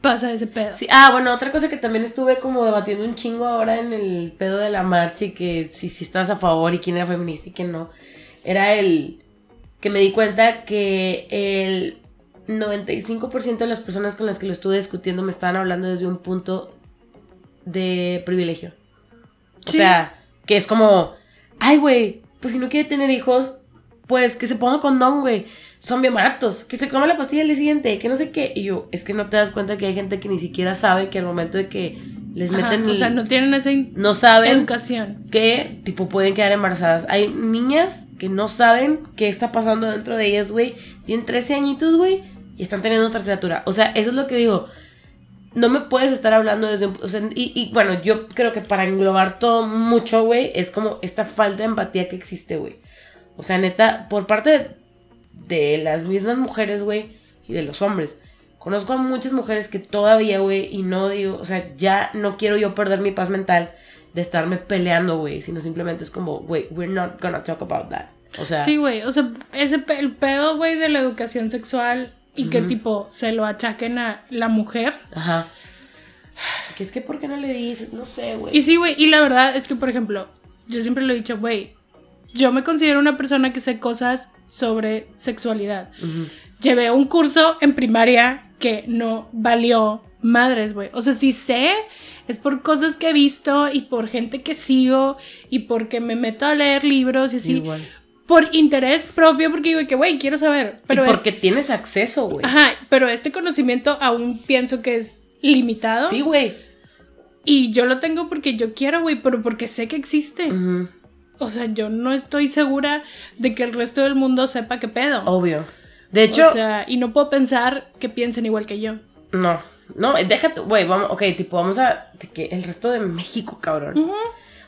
pasa ese pedo. Sí, ah, bueno, otra cosa que también estuve como debatiendo un chingo ahora en el pedo de la marcha y que si, si estabas a favor y quién era feminista y quién no, era el que me di cuenta que el 95% de las personas con las que lo estuve discutiendo me estaban hablando desde un punto de privilegio. O Sí. sea, que es como, ay, güey, pues si no quiere tener hijos, pues que se ponga condón, güey. Son bien baratos. Que se tome la pastilla el día siguiente, que no sé qué. Y yo, es que no te das cuenta que hay gente que ni siquiera sabe que al momento de que les Ajá, meten o el- sea, no tienen esa no saben educación. que, tipo, pueden quedar embarazadas. Hay niñas que no saben qué está pasando dentro de ellas, güey. Tienen 13 añitos, güey, y están teniendo otra criatura. O sea, eso es lo que digo. No me puedes estar hablando desde un... O sea, y, y, bueno, yo creo que para englobar todo mucho, güey, es como esta falta de empatía que existe, güey. O sea, neta, por parte de, de las mismas mujeres, güey, y de los hombres. Conozco a muchas mujeres que todavía, güey, y no digo, o sea, ya no quiero yo perder mi paz mental de estarme peleando, güey, sino simplemente es como, güey, we're not gonna talk about that. O sea, Sí, güey. O sea, ese el pedo, güey, de la educación sexual y que tipo se lo achaquen a la mujer. ajá. Que es que, ¿por qué no le dices? No sé, güey. Y sí, güey. Y la verdad es que, por ejemplo, yo siempre lo he dicho, güey. Yo me considero una persona que sé cosas sobre sexualidad. Llevé un curso en primaria que no valió madres, güey. O sea, si sé, es por cosas que he visto y por gente que sigo y porque me meto a leer libros y así. Igual. Por interés propio, porque digo que, güey, quiero saber. Pero y es- porque tienes acceso, güey. Ajá, pero este conocimiento aún pienso que es limitado. Sí, güey. Y yo lo tengo porque yo quiero, güey, pero porque sé que existe. O sea, yo no estoy segura de que el resto del mundo sepa qué pedo. Obvio. De hecho, o sea, y no puedo pensar que piensen igual que yo. no. No, déjate, güey, vamos, ok, tipo, vamos a. que el resto de México, cabrón.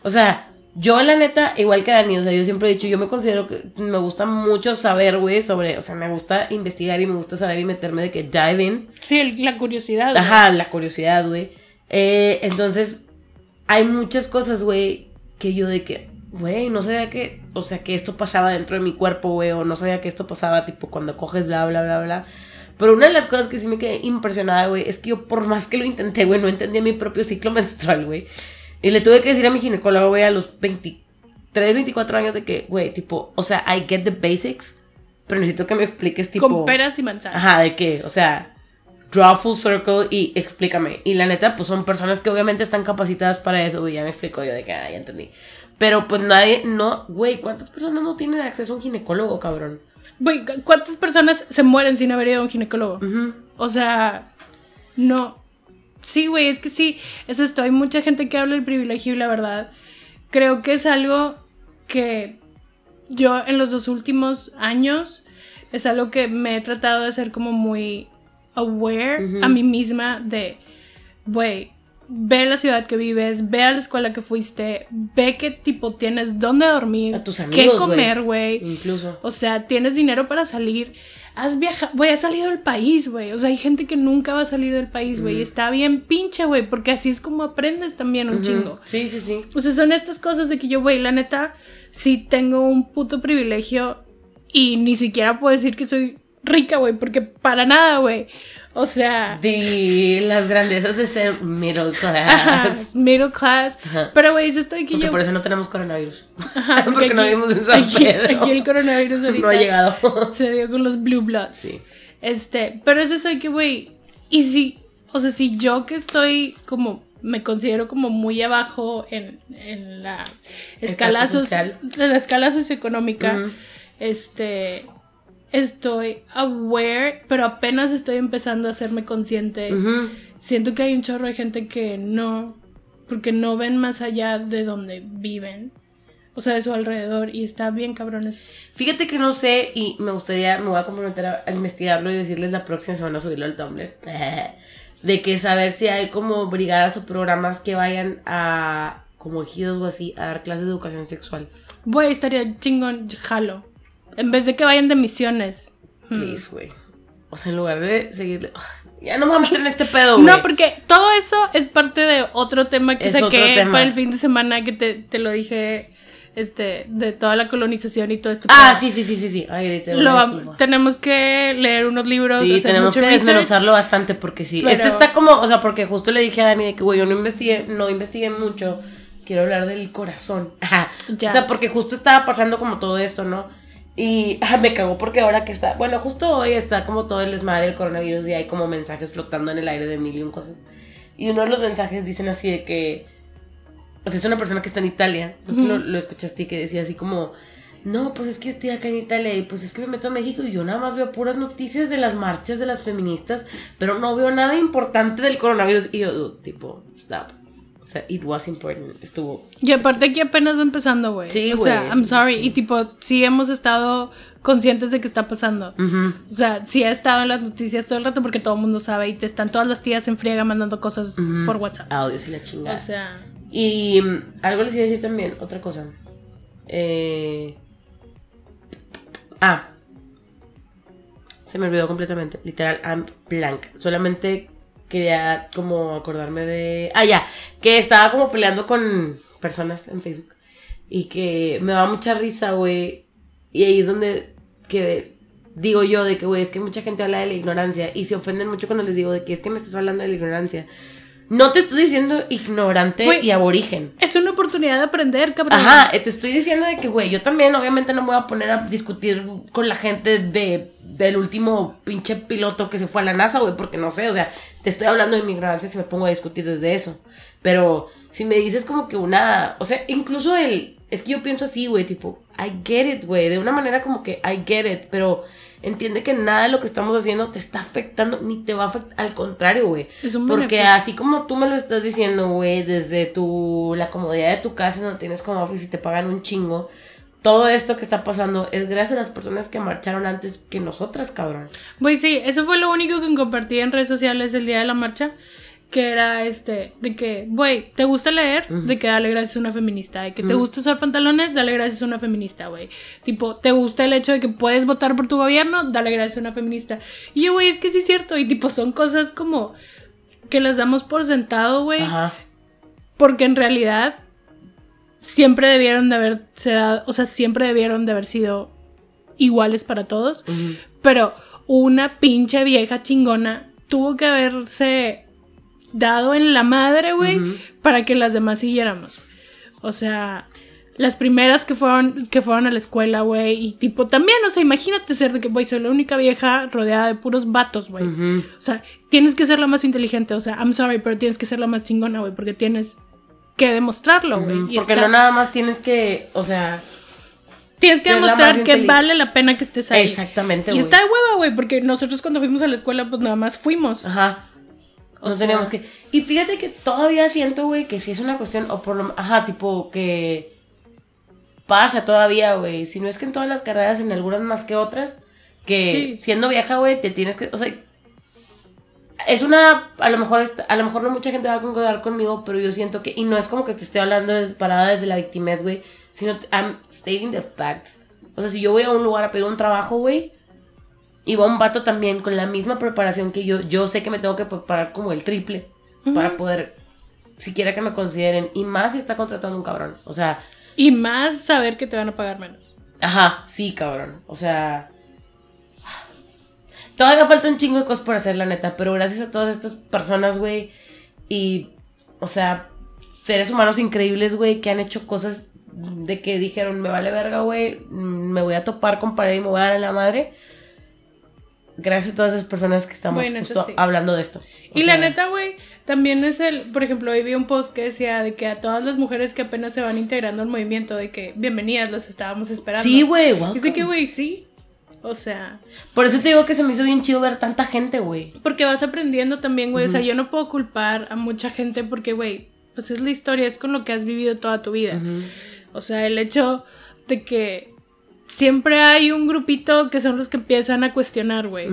O sea, yo la neta, igual que Dani, o sea, yo siempre he dicho, yo me considero que me gusta mucho saber, güey, sobre, o sea, me gusta investigar y me gusta saber y meterme de que dive in. Sí, la curiosidad. Ajá, la curiosidad, güey. Eh, entonces, hay muchas cosas, güey, que yo de que, güey, no sabía que, o sea, que esto pasaba dentro de mi cuerpo, güey, o no sabía que esto pasaba, tipo, cuando coges, bla, bla, bla, bla. Pero una de las cosas que sí me quedé impresionada, güey, es que yo, por más que lo intenté, güey, no entendía mi propio ciclo menstrual, güey. Y le tuve que decir a mi ginecólogo, güey, a los 23, 24 años de que, güey, tipo, o sea, I get the basics, pero necesito que me expliques, tipo... Con peras y manzanas. Ajá, de que, o sea, draw full circle y explícame. Y la neta, pues son personas que obviamente están capacitadas para eso, güey. Ya me explico yo de que, ah, ya entendí. Pero pues nadie, no, güey, ¿cuántas personas no tienen acceso a un ginecólogo, cabrón? Güey, ¿cu- ¿cuántas personas se mueren sin haber ido a un ginecólogo? Ujú. O sea, no. Sí, güey, es que sí, es esto. Hay mucha gente que habla del privilegio y la verdad, creo que es algo que yo en los dos últimos años es algo que me he tratado de ser como muy aware a mí misma de, güey, ve la ciudad que vives, ve a la escuela que fuiste, ve qué tipo tienes, dónde dormir, A tus qué amigos, comer, güey. Incluso. O sea, tienes dinero para salir. Has viajado, güey, has salido del país, güey. O sea, hay gente que nunca va a salir del país, güey. Y está bien pinche, güey, porque así es como aprendes también un chingo. Sí, sí, sí. O sea, son estas cosas de que yo, güey, la neta, sí tengo un puto privilegio y ni siquiera puedo decir que soy rica, güey, porque para nada, güey. O sea, De las grandezas de ser middle ajá, class. middle class. Ajá. Pero, güey, estoy que Porque yo. por eso no tenemos coronavirus. Ajá, porque no vimos aquí, pedo. aquí el coronavirus ahorita No ha llegado. se dio con los Blue Bloods. Sí. Este, pero es eso de que, güey, y si, o sea, si yo que estoy como, me considero como muy abajo en, en la escala, social. en la escala socioeconómica, este, estoy aware, pero apenas estoy empezando a hacerme consciente. Siento que hay un chorro de gente que no, porque no ven más allá de donde viven, o sea, de su alrededor, y está bien cabrón eso. Fíjate que no sé y me gustaría, me voy a comprometer a, investigarlo y decirles la próxima semana subirlo al Tumblr. De que saber si hay como brigadas o programas que vayan a, como ejidos o así, a dar clases de educación sexual. Güey, estaría chingón, jalo. En vez de que vayan de misiones. Hmm. Please, güey. O sea, en lugar de seguirle. Ya no me voy a meter en este pedo, güey. No, porque todo eso es parte de otro tema que Es saqué tema. para el fin de semana que te, te lo dije, este, de toda la colonización y todo esto. Ah, sí, sí, sí, sí, sí. Ay, ahorita lo tenemos que leer unos libros, Sí, hacer tenemos mucho que research. desmenuzarlo bastante porque sí. Pero- Este está como, o sea, porque justo le dije a Dani de que, güey, yo no investigué, no investigué mucho. Quiero hablar del corazón. Ajá. Yes. O sea, porque justo estaba pasando como todo esto, ¿no? Y ah, me cagó porque ahora que está, bueno, justo hoy está como todo el desmadre del coronavirus y hay como mensajes flotando en el aire de mil y un cosas. Y uno de los mensajes dicen así de que, o sea, es una persona que está en Italia, no sé si lo, lo escuchaste y que decía así como, no, pues es que yo estoy acá en Italia y pues es que me meto a México y yo nada más veo puras noticias de las marchas de las feministas, pero no veo nada importante del coronavirus. Y yo, "Dude, tipo, stop. O sea, it was important, estuvo Y aparte aquí apenas va empezando, güey. Sí, O sea, güey. I'm sorry. Y tipo, sí hemos estado conscientes de que está pasando. Ujú. O sea, sí ha estado en las noticias todo el rato porque todo el mundo sabe y te están todas las tías en friega mandando cosas por WhatsApp. Audios y la chingada. O sea, Y mm, algo les iba a decir también, otra cosa. Eh... Ah. Se me olvidó completamente. Literal, I'm blank. Solamente quería como acordarme de... Ah, ya. Que estaba como peleando con personas en Facebook. Y que me da mucha risa, güey. Y ahí es donde que digo yo de que, güey, es que mucha gente habla de la ignorancia. Y se ofenden mucho cuando les digo de que es que me estás hablando de la ignorancia. No te estoy diciendo ignorante Güey, y aborigen. es una oportunidad de aprender, cabrón. Ajá, eh, te estoy diciendo de que, güey, yo también obviamente no me voy a poner a discutir con la gente de, del último pinche piloto que se fue a la NASA, güey, porque no sé, o sea, te estoy hablando de mi ignorancia si me pongo a discutir desde eso. Pero si me dices como que una, o sea, incluso el, es que yo pienso así, güey, tipo, I get it, güey, de una manera como que I get it, pero entiende que nada de lo que estamos haciendo te está afectando, ni te va a afectar, al contrario, güey. Es un Porque así como tú me lo estás diciendo, güey, desde tu, la comodidad de tu casa, no tienes como office y te pagan un chingo, todo esto que está pasando es gracias a las personas que marcharon antes que nosotras, cabrón. Güey, sí, eso fue lo único que compartí en redes sociales el día de la marcha. Que era este, de que, güey, ¿te gusta leer? De que dale gracias a una feminista. De que te gusta usar pantalones, dale gracias a una feminista, güey. Tipo, ¿te gusta el hecho de que puedes votar por tu gobierno? Dale gracias a una feminista. Y yo, güey, es que sí es cierto. Y tipo, son cosas como que las damos por sentado, güey. Ajá. Porque en realidad siempre debieron de haberse dado, o sea, siempre debieron de haber sido iguales para todos. Pero una pinche vieja chingona tuvo que haberse dado en la madre, güey, para que las demás siguiéramos. O sea, las primeras que fueron, que fueron a la escuela, güey, y tipo también, o sea, imagínate ser de que, güey, soy la única vieja rodeada de puros vatos, güey. O sea, tienes que ser la más inteligente, o sea, I'm sorry, pero tienes que ser la más chingona, güey, porque tienes que demostrarlo, güey. Y Porque está- no nada más tienes que, o sea, Tienes que demostrar que vale la pena que estés ahí. exactamente, Y güey. está de hueva, güey, porque nosotros cuando fuimos a la escuela, pues nada más fuimos. Ajá. O No sea- teníamos que. Y fíjate que todavía siento, güey, que si es una cuestión, o por lo Ajá, tipo que. Pasa todavía, güey. Si no es que en todas las carreras, en algunas más que otras, que Sí. siendo vieja, güey, te tienes que. O sea. Es una. A lo mejor a lo mejor no mucha gente va a concordar conmigo, pero yo siento que. Y no es como que te estoy hablando des- parada desde la victimez, güey. Sino I'm stating the facts. O sea, si yo voy a un lugar a pedir un trabajo, güey Y va un vato también con la misma preparación que yo. Yo sé que me tengo que preparar como el triple para poder, siquiera que me consideren. Y más si está contratando un cabrón. O sea. Y más saber que te van a pagar menos. Ajá, sí, cabrón. O sea. Todavía falta un chingo de cosas por hacer, la neta. Pero gracias a todas estas personas, güey. Y. O sea, seres humanos increíbles, güey, que han hecho cosas de que dijeron, me vale verga, güey, me voy a topar con pared y me voy a dar a la madre. Gracias a todas esas personas que estamos Bueno, eso justo sí. hablando de esto. O Y la neta, güey, también es el, por ejemplo, hoy vi un post que decía de que a todas las mujeres que apenas se van integrando al movimiento, de que bienvenidas, las estábamos esperando. Sí, güey, es de que, güey, sí. O sea, Por eso te digo que se me hizo bien chido ver tanta gente, güey. porque vas aprendiendo también, güey. O sea, yo no puedo culpar a mucha gente porque, güey, pues es la historia, es con lo que has vivido toda tu vida. O sea, el hecho de que siempre hay un grupito que son los que empiezan a cuestionar, güey.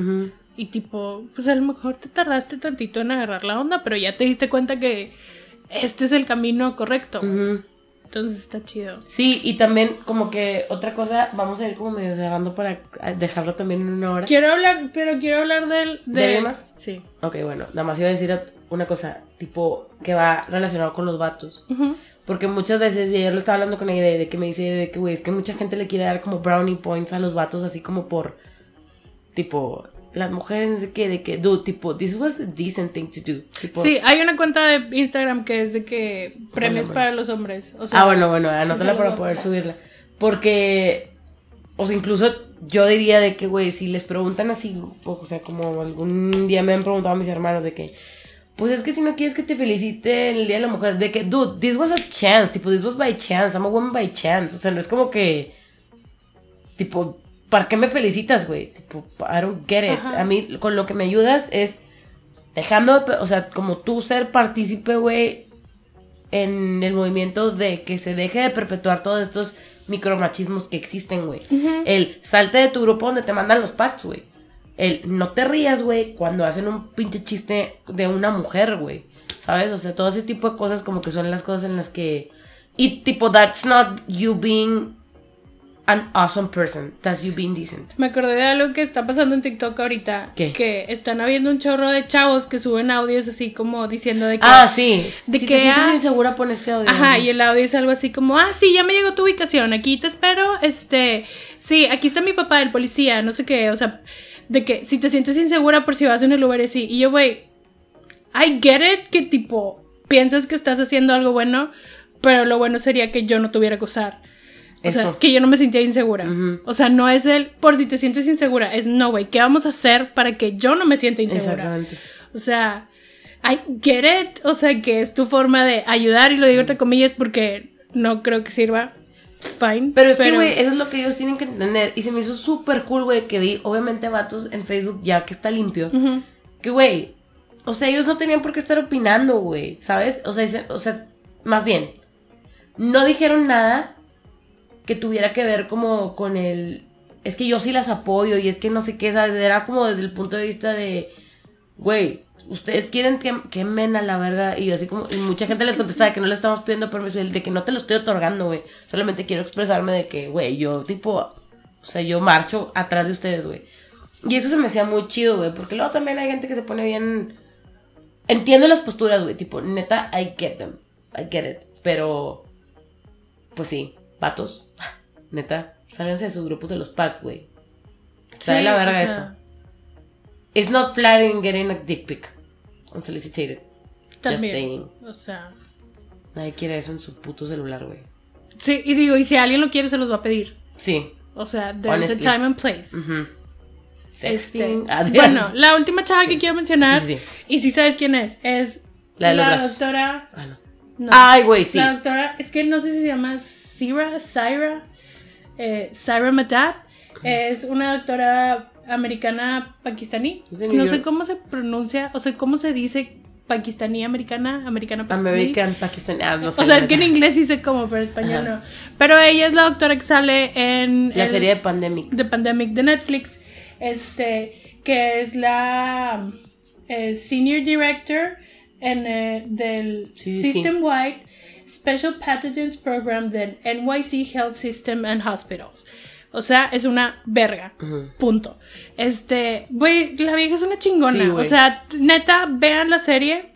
Y tipo, pues a lo mejor te tardaste tantito en agarrar la onda, pero ya te diste cuenta que este es el camino correcto. Entonces está chido. Sí, y también como que otra cosa, vamos a ir como medio cerrando para dejarlo también en una hora. Quiero hablar, pero quiero hablar del... ¿De más? Sí. Ok, bueno, nada más iba a decir una cosa, tipo, que va relacionado con los vatos. Porque muchas veces, y ayer lo estaba hablando con ella, de, de que me dice de que, güey, es que mucha gente le quiere dar como brownie points a los vatos, así como por, tipo, las mujeres, de que, de que, dude, tipo, this was a decent thing to do. Tipo, Sí, hay una cuenta de Instagram que es de que premios Bueno, para los hombres. O sea, ah, bueno, bueno, anótala para poder subirla. Porque, o sea, incluso yo diría de que, güey, si les preguntan así, o sea, como algún día me han preguntado a mis hermanos de que, pues es que si no quieres que te felicite en el Día de la Mujer, de que, dude, this was a chance, tipo, this was by chance, I'm a woman by chance, o sea, no es como que, tipo, ¿para qué me felicitas, güey? Tipo, I don't get it. Ajá. A mí, con lo que me ayudas es dejando, o sea, como tú ser partícipe, güey, en el movimiento de que se deje de perpetuar todos estos micromachismos que existen, güey. El salte de tu grupo donde te mandan los packs, güey. El no te rías, güey, cuando hacen un pinche chiste de una mujer, güey. ¿Sabes? O sea, todo ese tipo de cosas como que son las cosas en las que... Y tipo, that's not you being an awesome person. That's you being decent. Me acordé de algo que está pasando en TikTok ahorita. ¿Qué? Que están habiendo un chorro de chavos que suben audios así como diciendo de que... Ah, sí. De si que, te sientes ah, insegura, pon este audio. Ajá, y el audio es algo así como, ah, sí, ya me llegó tu ubicación, aquí te espero, este, sí, aquí está mi papá, el policía, no sé qué, o sea, de que si te sientes insegura por si vas en el Uber así, y yo, güey, I get it, que tipo, piensas que estás haciendo algo bueno, pero lo bueno sería que yo no tuviera que usar. O sea, Eso. que yo no me sintiera insegura. O sea, no es el por si te sientes insegura, es no, güey, ¿qué vamos a hacer para que yo no me sienta insegura? Exactamente. O sea, I get it. O sea, que es tu forma de ayudar, y lo digo entre comillas porque no creo que sirva. Fine. Pero es que, güey, eso es lo que ellos tienen que entender. Y se me hizo súper cool, güey, que vi, obviamente, vatos en Facebook ya que está limpio. Que, güey, o sea, ellos no tenían por qué estar opinando, güey, ¿sabes? O sea, ese- o sea, más bien, no dijeron nada que tuviera que ver como con el... Es que yo sí las apoyo y es que no sé qué, ¿sabes? Era como desde el punto de vista de, güey, ustedes quieren que quemen a la verga y así como... Y mucha gente les contestaba que no le estamos pidiendo permiso, de que no te lo estoy otorgando, güey. Solamente quiero expresarme de que, güey, yo tipo... O sea, yo marcho atrás de ustedes, güey. Y eso se me hacía muy chido, güey. Porque luego también hay gente que se pone bien. Entiendo las posturas, güey. Tipo, neta, I get them. I get it. Pero. Pues sí, vatos. Neta, sálganse de sus grupos de los packs, güey. Está de la o verga sea, eso. It's not flattering getting a dick pic. Unsolicited. Just También. saying. O sea. Nadie quiere eso en su puto celular, güey. Sí, y digo, y si alguien lo quiere, se los va a pedir. Sí. O sea, there's Honestly. a time and place. Este, Sexting. bueno, la última chava que quiero mencionar, Sí, sí, y si sabes quién es, es La de doctora. Ah, no. no, Ay, güey, sí. La doctora, es que no sé si se llama Sira, Syra, eh, Syra Madad. Es una doctora americana pakistaní. De No sé cómo se pronuncia, o sea, cómo se dice pakistaní americana, americana pakistaní. American, Pakistan. Ah, no sé. o sea, es que en inglés sí sé cómo, pero en español Ajá. no. Pero ella es la doctora que sale en La el- serie de Pandemic. The Pandemic de Netflix, este, que es la eh, Senior Director en, eh, del sí. System Wide Special Pathogens Program del NYC Health System and Hospitals. O sea, es una verga. Punto. Este, güey, la vieja es una chingona. Sí, o sea, neta, vean la serie.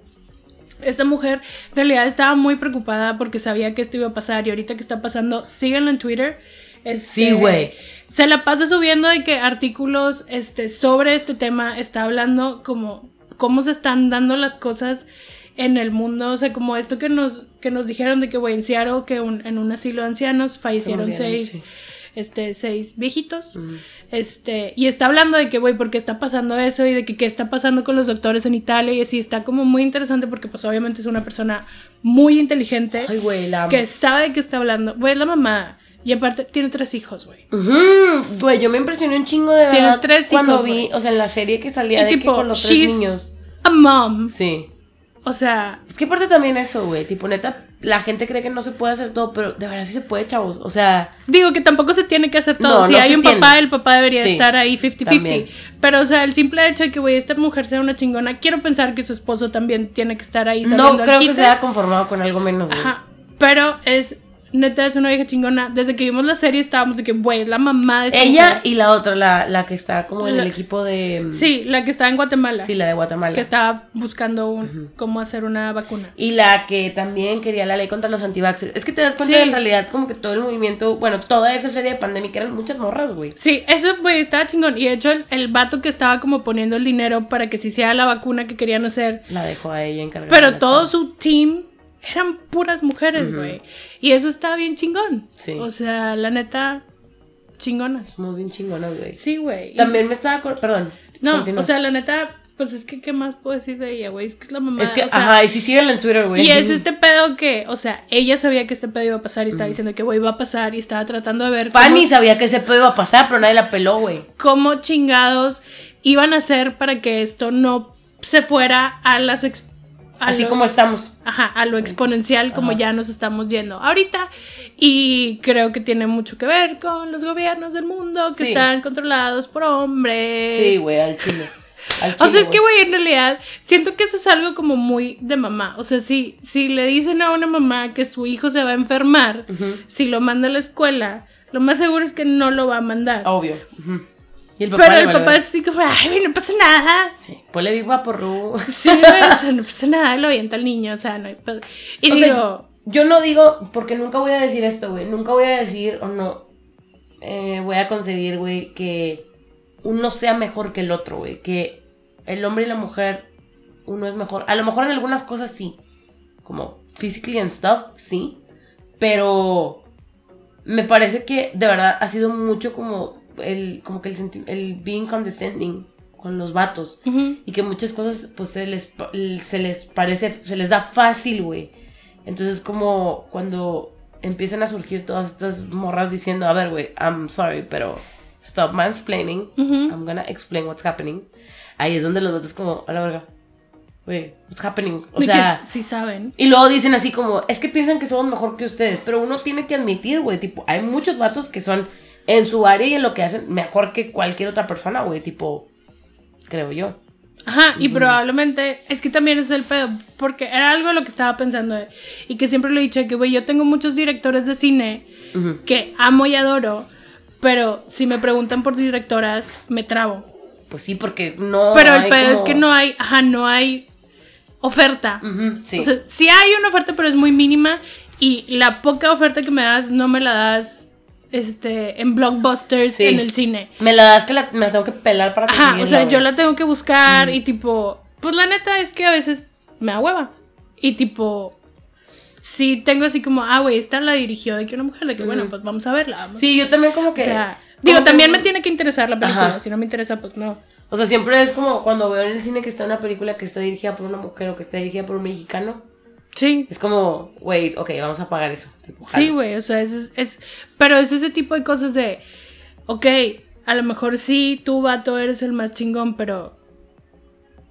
Esta mujer en realidad estaba muy preocupada porque sabía que esto iba a pasar y ahorita que está pasando, síganla en Twitter. Este, Sí, güey. Se la pasa subiendo de que artículos este, sobre este tema está hablando como cómo se están dando las cosas en el mundo, o sea, como esto que nos, que nos dijeron de que, güey, en Seattle, que un- en un asilo de ancianos fallecieron seis, sí. Este, seis viejitos. Este, y está hablando de que, güey, ¿por qué está pasando eso? Y de que qué está pasando con los doctores en Italia. Y así está como muy interesante porque, pues, obviamente es una persona muy inteligente Ay, güey, la que sabe de qué está hablando. Güey, es la mamá. Y aparte, tiene tres hijos, güey. Güey, yo me impresioné un chingo de Tiene verdad tres cuando hijos, vi, o sea, en la serie que salía Y de tipo, que con los tres she's- niños. A mom. Sí. O sea, Es que aparte también eso, güey, tipo neta, la gente cree que no se puede hacer todo, pero de verdad sí se puede, chavos. O sea, digo que tampoco se tiene que hacer todo. No, si no hay un tiene. papá, el papá debería Sí, estar ahí 50-50. también. Pero, o sea, el simple hecho de que, güey, esta mujer sea una chingona, quiero pensar que su esposo también tiene que estar ahí no creo que se haya conformado con algo menos, güey. Ajá. Pero es, neta, es una vieja chingona. Desde que vimos la serie estábamos de que, güey, la mamá de esta Ella mujer. y la otra, la, la que está como en La- el equipo de... Sí, la que estaba en Guatemala. Sí, la de Guatemala. que estaba buscando un, cómo hacer una vacuna. Y la que también quería la ley contra los antivaxxers. Es que te das cuenta Sí. de en realidad como que todo el movimiento, bueno, toda esa serie de pandémica eran muchas morras, güey. Sí, eso, güey, estaba chingón. Y de hecho, el, el vato que estaba como poniendo el dinero para que se hiciera la vacuna que querían hacer. La dejó a ella encargada. Pero todo chava. su team eran puras mujeres, güey. Y eso estaba bien chingón. Sí. O sea, la neta, chingonas. Muy bien chingonas, güey. Sí, güey. También me estaba Perdón. No, o sea, la neta, pues es que, ¿qué más puedo decir de ella, güey? Es que es la mamá. Es que, o sea, ajá, y si síguela en Twitter, güey. Y es este pedo que, o sea, ella sabía que este pedo iba a pasar y estaba diciendo que, güey, iba a pasar y estaba tratando de ver Fanny cómo, sabía que ese pedo iba a pasar, pero nadie la peló, güey. cómo chingados iban a hacer para que esto no se fuera a las... a Así lo- como estamos. Ajá, a lo exponencial como Ajá. ya nos estamos yendo ahorita. Y creo que tiene mucho que ver con los gobiernos del mundo que Sí. están controlados por hombres. Sí, güey, al chile. Al O sea, es que, güey, en realidad siento que eso es algo como muy de mamá. O sea, si, si le dicen a una mamá que su hijo se va a enfermar, si lo manda a la escuela, lo más seguro es que no lo va a mandar. Obvio. Y el Pero le el papá es así como, ay, güey, no pasa nada. Sí. Ponle Big Vaporru. Sí, güey, o sea, no pasa nada, lo avienta el niño, o sea, no hay. Y O digo, sea, yo no digo, porque nunca voy a decir esto, güey. Nunca voy a decir o no eh, voy a concebir, güey, que uno sea mejor que el otro, güey. Que el hombre y la mujer, uno es mejor. A lo mejor en algunas cosas sí. Como physically and stuff, sí. Pero me parece que de verdad ha sido mucho como el, como que el, senti- el being condescending con los vatos. Y que muchas cosas, pues, se les, se les parece, se les da fácil, güey. Entonces, como cuando empiezan a surgir todas estas morras diciendo, a ver, güey, I'm sorry, pero stop mansplaining. Ujú. I'm gonna explain what's happening. Ahí es donde los otros como, a la verga, güey, what's happening. O de sea, que sí saben. y luego dicen así como, es que piensan que somos mejor que ustedes, pero uno tiene que admitir, güey, tipo, hay muchos vatos que son en su área y en lo que hacen mejor que cualquier otra persona, güey, tipo, creo yo. Ajá, y probablemente es que también es el pedo, porque era algo de lo que estaba pensando eh, y que siempre lo he dicho, de que güey, yo tengo muchos directores de cine que amo y adoro, pero si me preguntan por directoras, me trabo. Pues sí, porque no. Pero el pedo es que no hay, ajá, no hay oferta. Sí. O sea, sí hay una oferta, pero es muy mínima y la poca oferta que me das no me la das este en blockbusters Sí. en el cine. me la das que la, me la tengo que pelar para Ajá, conseguirla, o sea, yo la tengo que buscar y tipo, pues la neta es que a veces me da hueva. Y tipo, sí tengo así como, ah, güey, esta la dirigió de que una mujer, de que bueno, pues vamos a verla. Vamos. Sí, yo también como o que. sea, como digo, que- también me tiene que interesar la película. Ajá. Si no me interesa, pues no. O sea, siempre es como cuando veo en el cine que está una película que está dirigida por una mujer o que está dirigida por un mexicano. Sí. Es como, wait, ok, vamos a pagar eso. Tipo, Sí, güey, o sea, es, es, pero es ese tipo de cosas de, ok, a lo mejor sí, tú, vato, eres el más chingón, pero,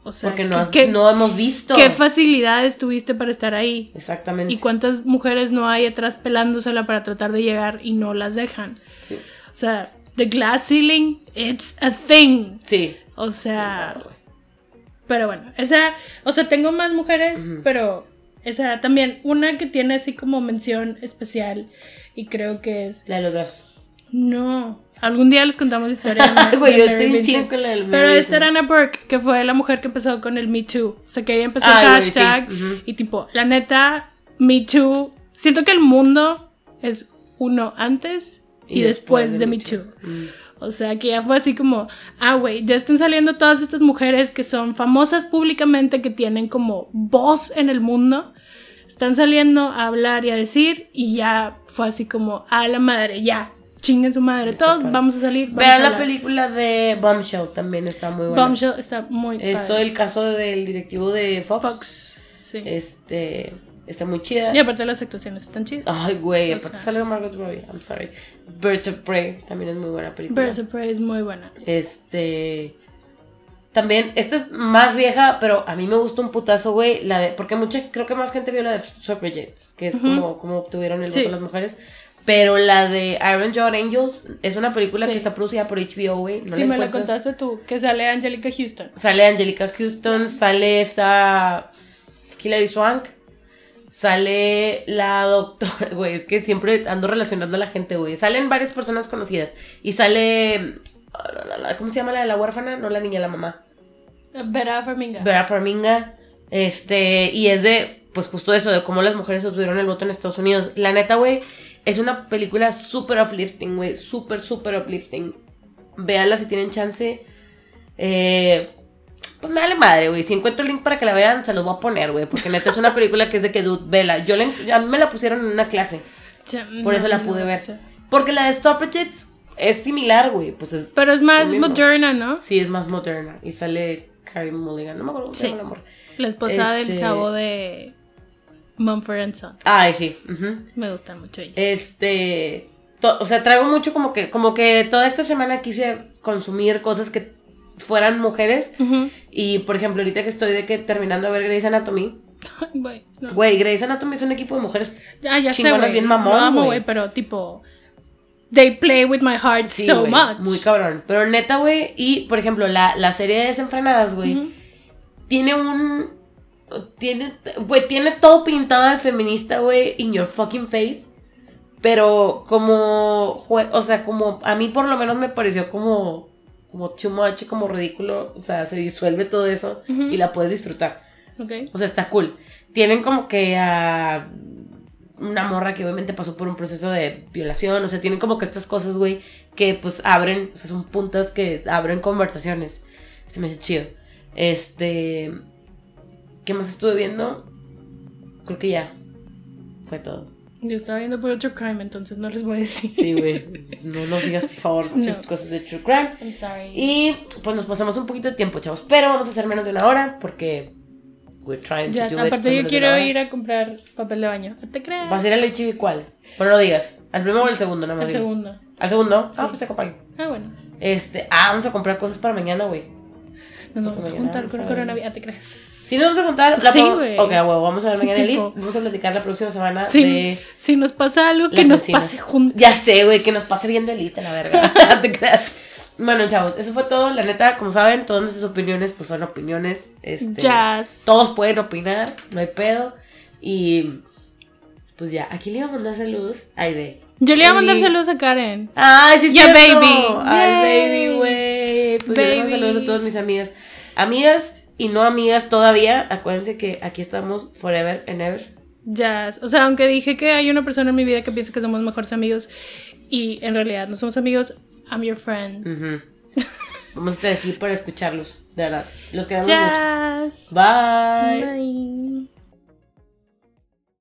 o sea, Porque no, has- ¿qué, no hemos visto. qué facilidades tuviste para estar ahí? Exactamente. ¿Y cuántas mujeres no hay atrás pelándosela para tratar de llegar y no las dejan? Sí. O sea, the glass ceiling, it's a thing. Sí. O sea, Claro, pero bueno, esa, o sea, tengo más mujeres, pero esa era también una que tiene así como mención especial y creo que es La de los brazos. No. Algún día les contamos la historia. de- Güey, de yo Mary estoy en con la del Pero esta era. Anna Burke, que fue la mujer que empezó con el Me Too. O sea, que ella empezó el güey, sí. hashtag. Y tipo, la neta, Me Too. Siento que el mundo es uno antes y, después, de, Me Too. Mm. O sea, que ya fue así como, ah, güey, ya están saliendo todas estas mujeres que son famosas públicamente, que tienen como voz en el mundo. Están saliendo a hablar y a decir, y ya fue así como, a la madre, ya, chinguen su madre, Está todos padre. vamos a salir. vamos a Vean la hablar". película de Bombshell, también está muy buena. Bombshell está muy Es padre. todo el caso del directivo de Fox. Fox. Sí. Este, está muy chida. Y aparte las actuaciones están chidas. Ay, güey, aparte sea. sale Margot Robbie, I'm sorry. Birds of Prey también es muy buena película. Birds of Prey es muy buena. Este. También, esta es más vieja, pero a mí me gusta un putazo, güey. La de. Porque mucha, creo que más gente vio la de Suffragettes, que es como, como obtuvieron el Sí. voto las mujeres. Pero la de Iron John Angels es una película Sí. que está producida por HBO, güey. No sí, la me la contaste tú, que sale Angelica Houston. Sale Angelica Houston, sale esta Hilary Swank, sale la doctora, güey, es que siempre ando relacionando a la gente, güey. Salen varias personas conocidas y sale ¿cómo se llama la de la huérfana? No la niña, la mamá. Vera Farminga. Vera Farminga, este, y es de pues justo eso de cómo las mujeres obtuvieron el voto en Estados Unidos. La neta, güey, es una película súper uplifting, güey, súper súper uplifting. Véanla si tienen chance. Eh, pues me vale madre, güey. Si encuentro el link para que la vean, se los voy a poner, güey. Porque neta es una película que es de que, dude, vela. Yo le- a mí me la pusieron en una clase. Por eso la pude ver. Porque la de Suffragettes es similar, güey. Pues es. Pero es más moderna, ¿no? Sí, es más moderna. Y sale Carrie Mulligan. No me acuerdo cómo se Sí. llama el amor. La esposa del Este- chavo de Mumford and Son. Ay, sí. Me gusta mucho ella. Este. o sea, traigo mucho como que. Como que toda esta semana quise consumir cosas que fueran mujeres. Y por ejemplo, ahorita que estoy de que terminando de ver Grey's Anatomy. Güey, no. Grey's Anatomy es un equipo de mujeres. Ya, ya sé, güey. bien mamón, güey. güey, pero tipo. They play with my heart Sí, so güey, much. Muy cabrón. Pero neta, güey. Y por ejemplo, la, la serie de Desenfrenadas, güey. Tiene un. Tiene. Güey, tiene todo pintado de feminista, güey. In your fucking face. Pero como. O sea, como. A mí por lo menos me pareció como. Como too much, como ridículo. O sea, se disuelve todo eso. Y la puedes disfrutar. Ok. O sea, está cool. Tienen como que a una morra que obviamente pasó por un proceso de violación. O sea, tienen como que estas cosas, güey, que pues abren, o sea, son puntas que abren conversaciones. Se me hace chido. Este. ¿Qué más estuve viendo? Creo que ya. Fue todo. Yo estaba viendo por otro crime, entonces no les voy a decir. Sí, güey. No, no sigas, por favor, No. muchas cosas de True Crime. I'm sorry. Y pues nos pasamos un poquito de tiempo, chavos. Pero vamos a hacer menos de una hora porque. We're trying to ya, do aparte yo quiero ir a comprar papel de baño. No te creas. ¿Vas a ir al HIV cuál? Bueno, no digas. ¿Al primero o al segundo? Nada más El dime. segundo. ¿Al segundo? Sí. Ah, pues acompaño. Ah, bueno. Este, ah, vamos a comprar cosas para mañana, güey. Nos vamos a juntar con el coronavirus. Te creas. Sí, nos vamos a contar. La Sí, güey. Ok, a huevo, vamos a ver mañana Elite. Vamos a platicar la próxima semana Si, de. si nos pasa algo, que nos vecinas. pase juntos. Ya sé, güey, que nos pase viendo Elite, la verga. te creas. Bueno, chavos, eso fue todo. La neta, como saben, todas nuestras opiniones, pues son opiniones. Este, Jazz. Todos pueden opinar, no hay pedo. Y. Pues ya, ¿a quién le iba a mandar saludos? Ay, de. Yo le iba a mandar saludos a Karen. Ay, sí, Yeah, cierto. baby. Ay, baby, güey. Pues yo le Baby. saludos a todas mis amigas. Amigas y no amigas todavía. Acuérdense que aquí estamos forever and ever. Jazz. O sea, aunque dije que hay una persona en mi vida que piensa que somos mejores amigos y en realidad no somos amigos, I'm your friend. Vamos a estar aquí para escucharlos, de verdad. Los queremos mucho. Bye. Bye.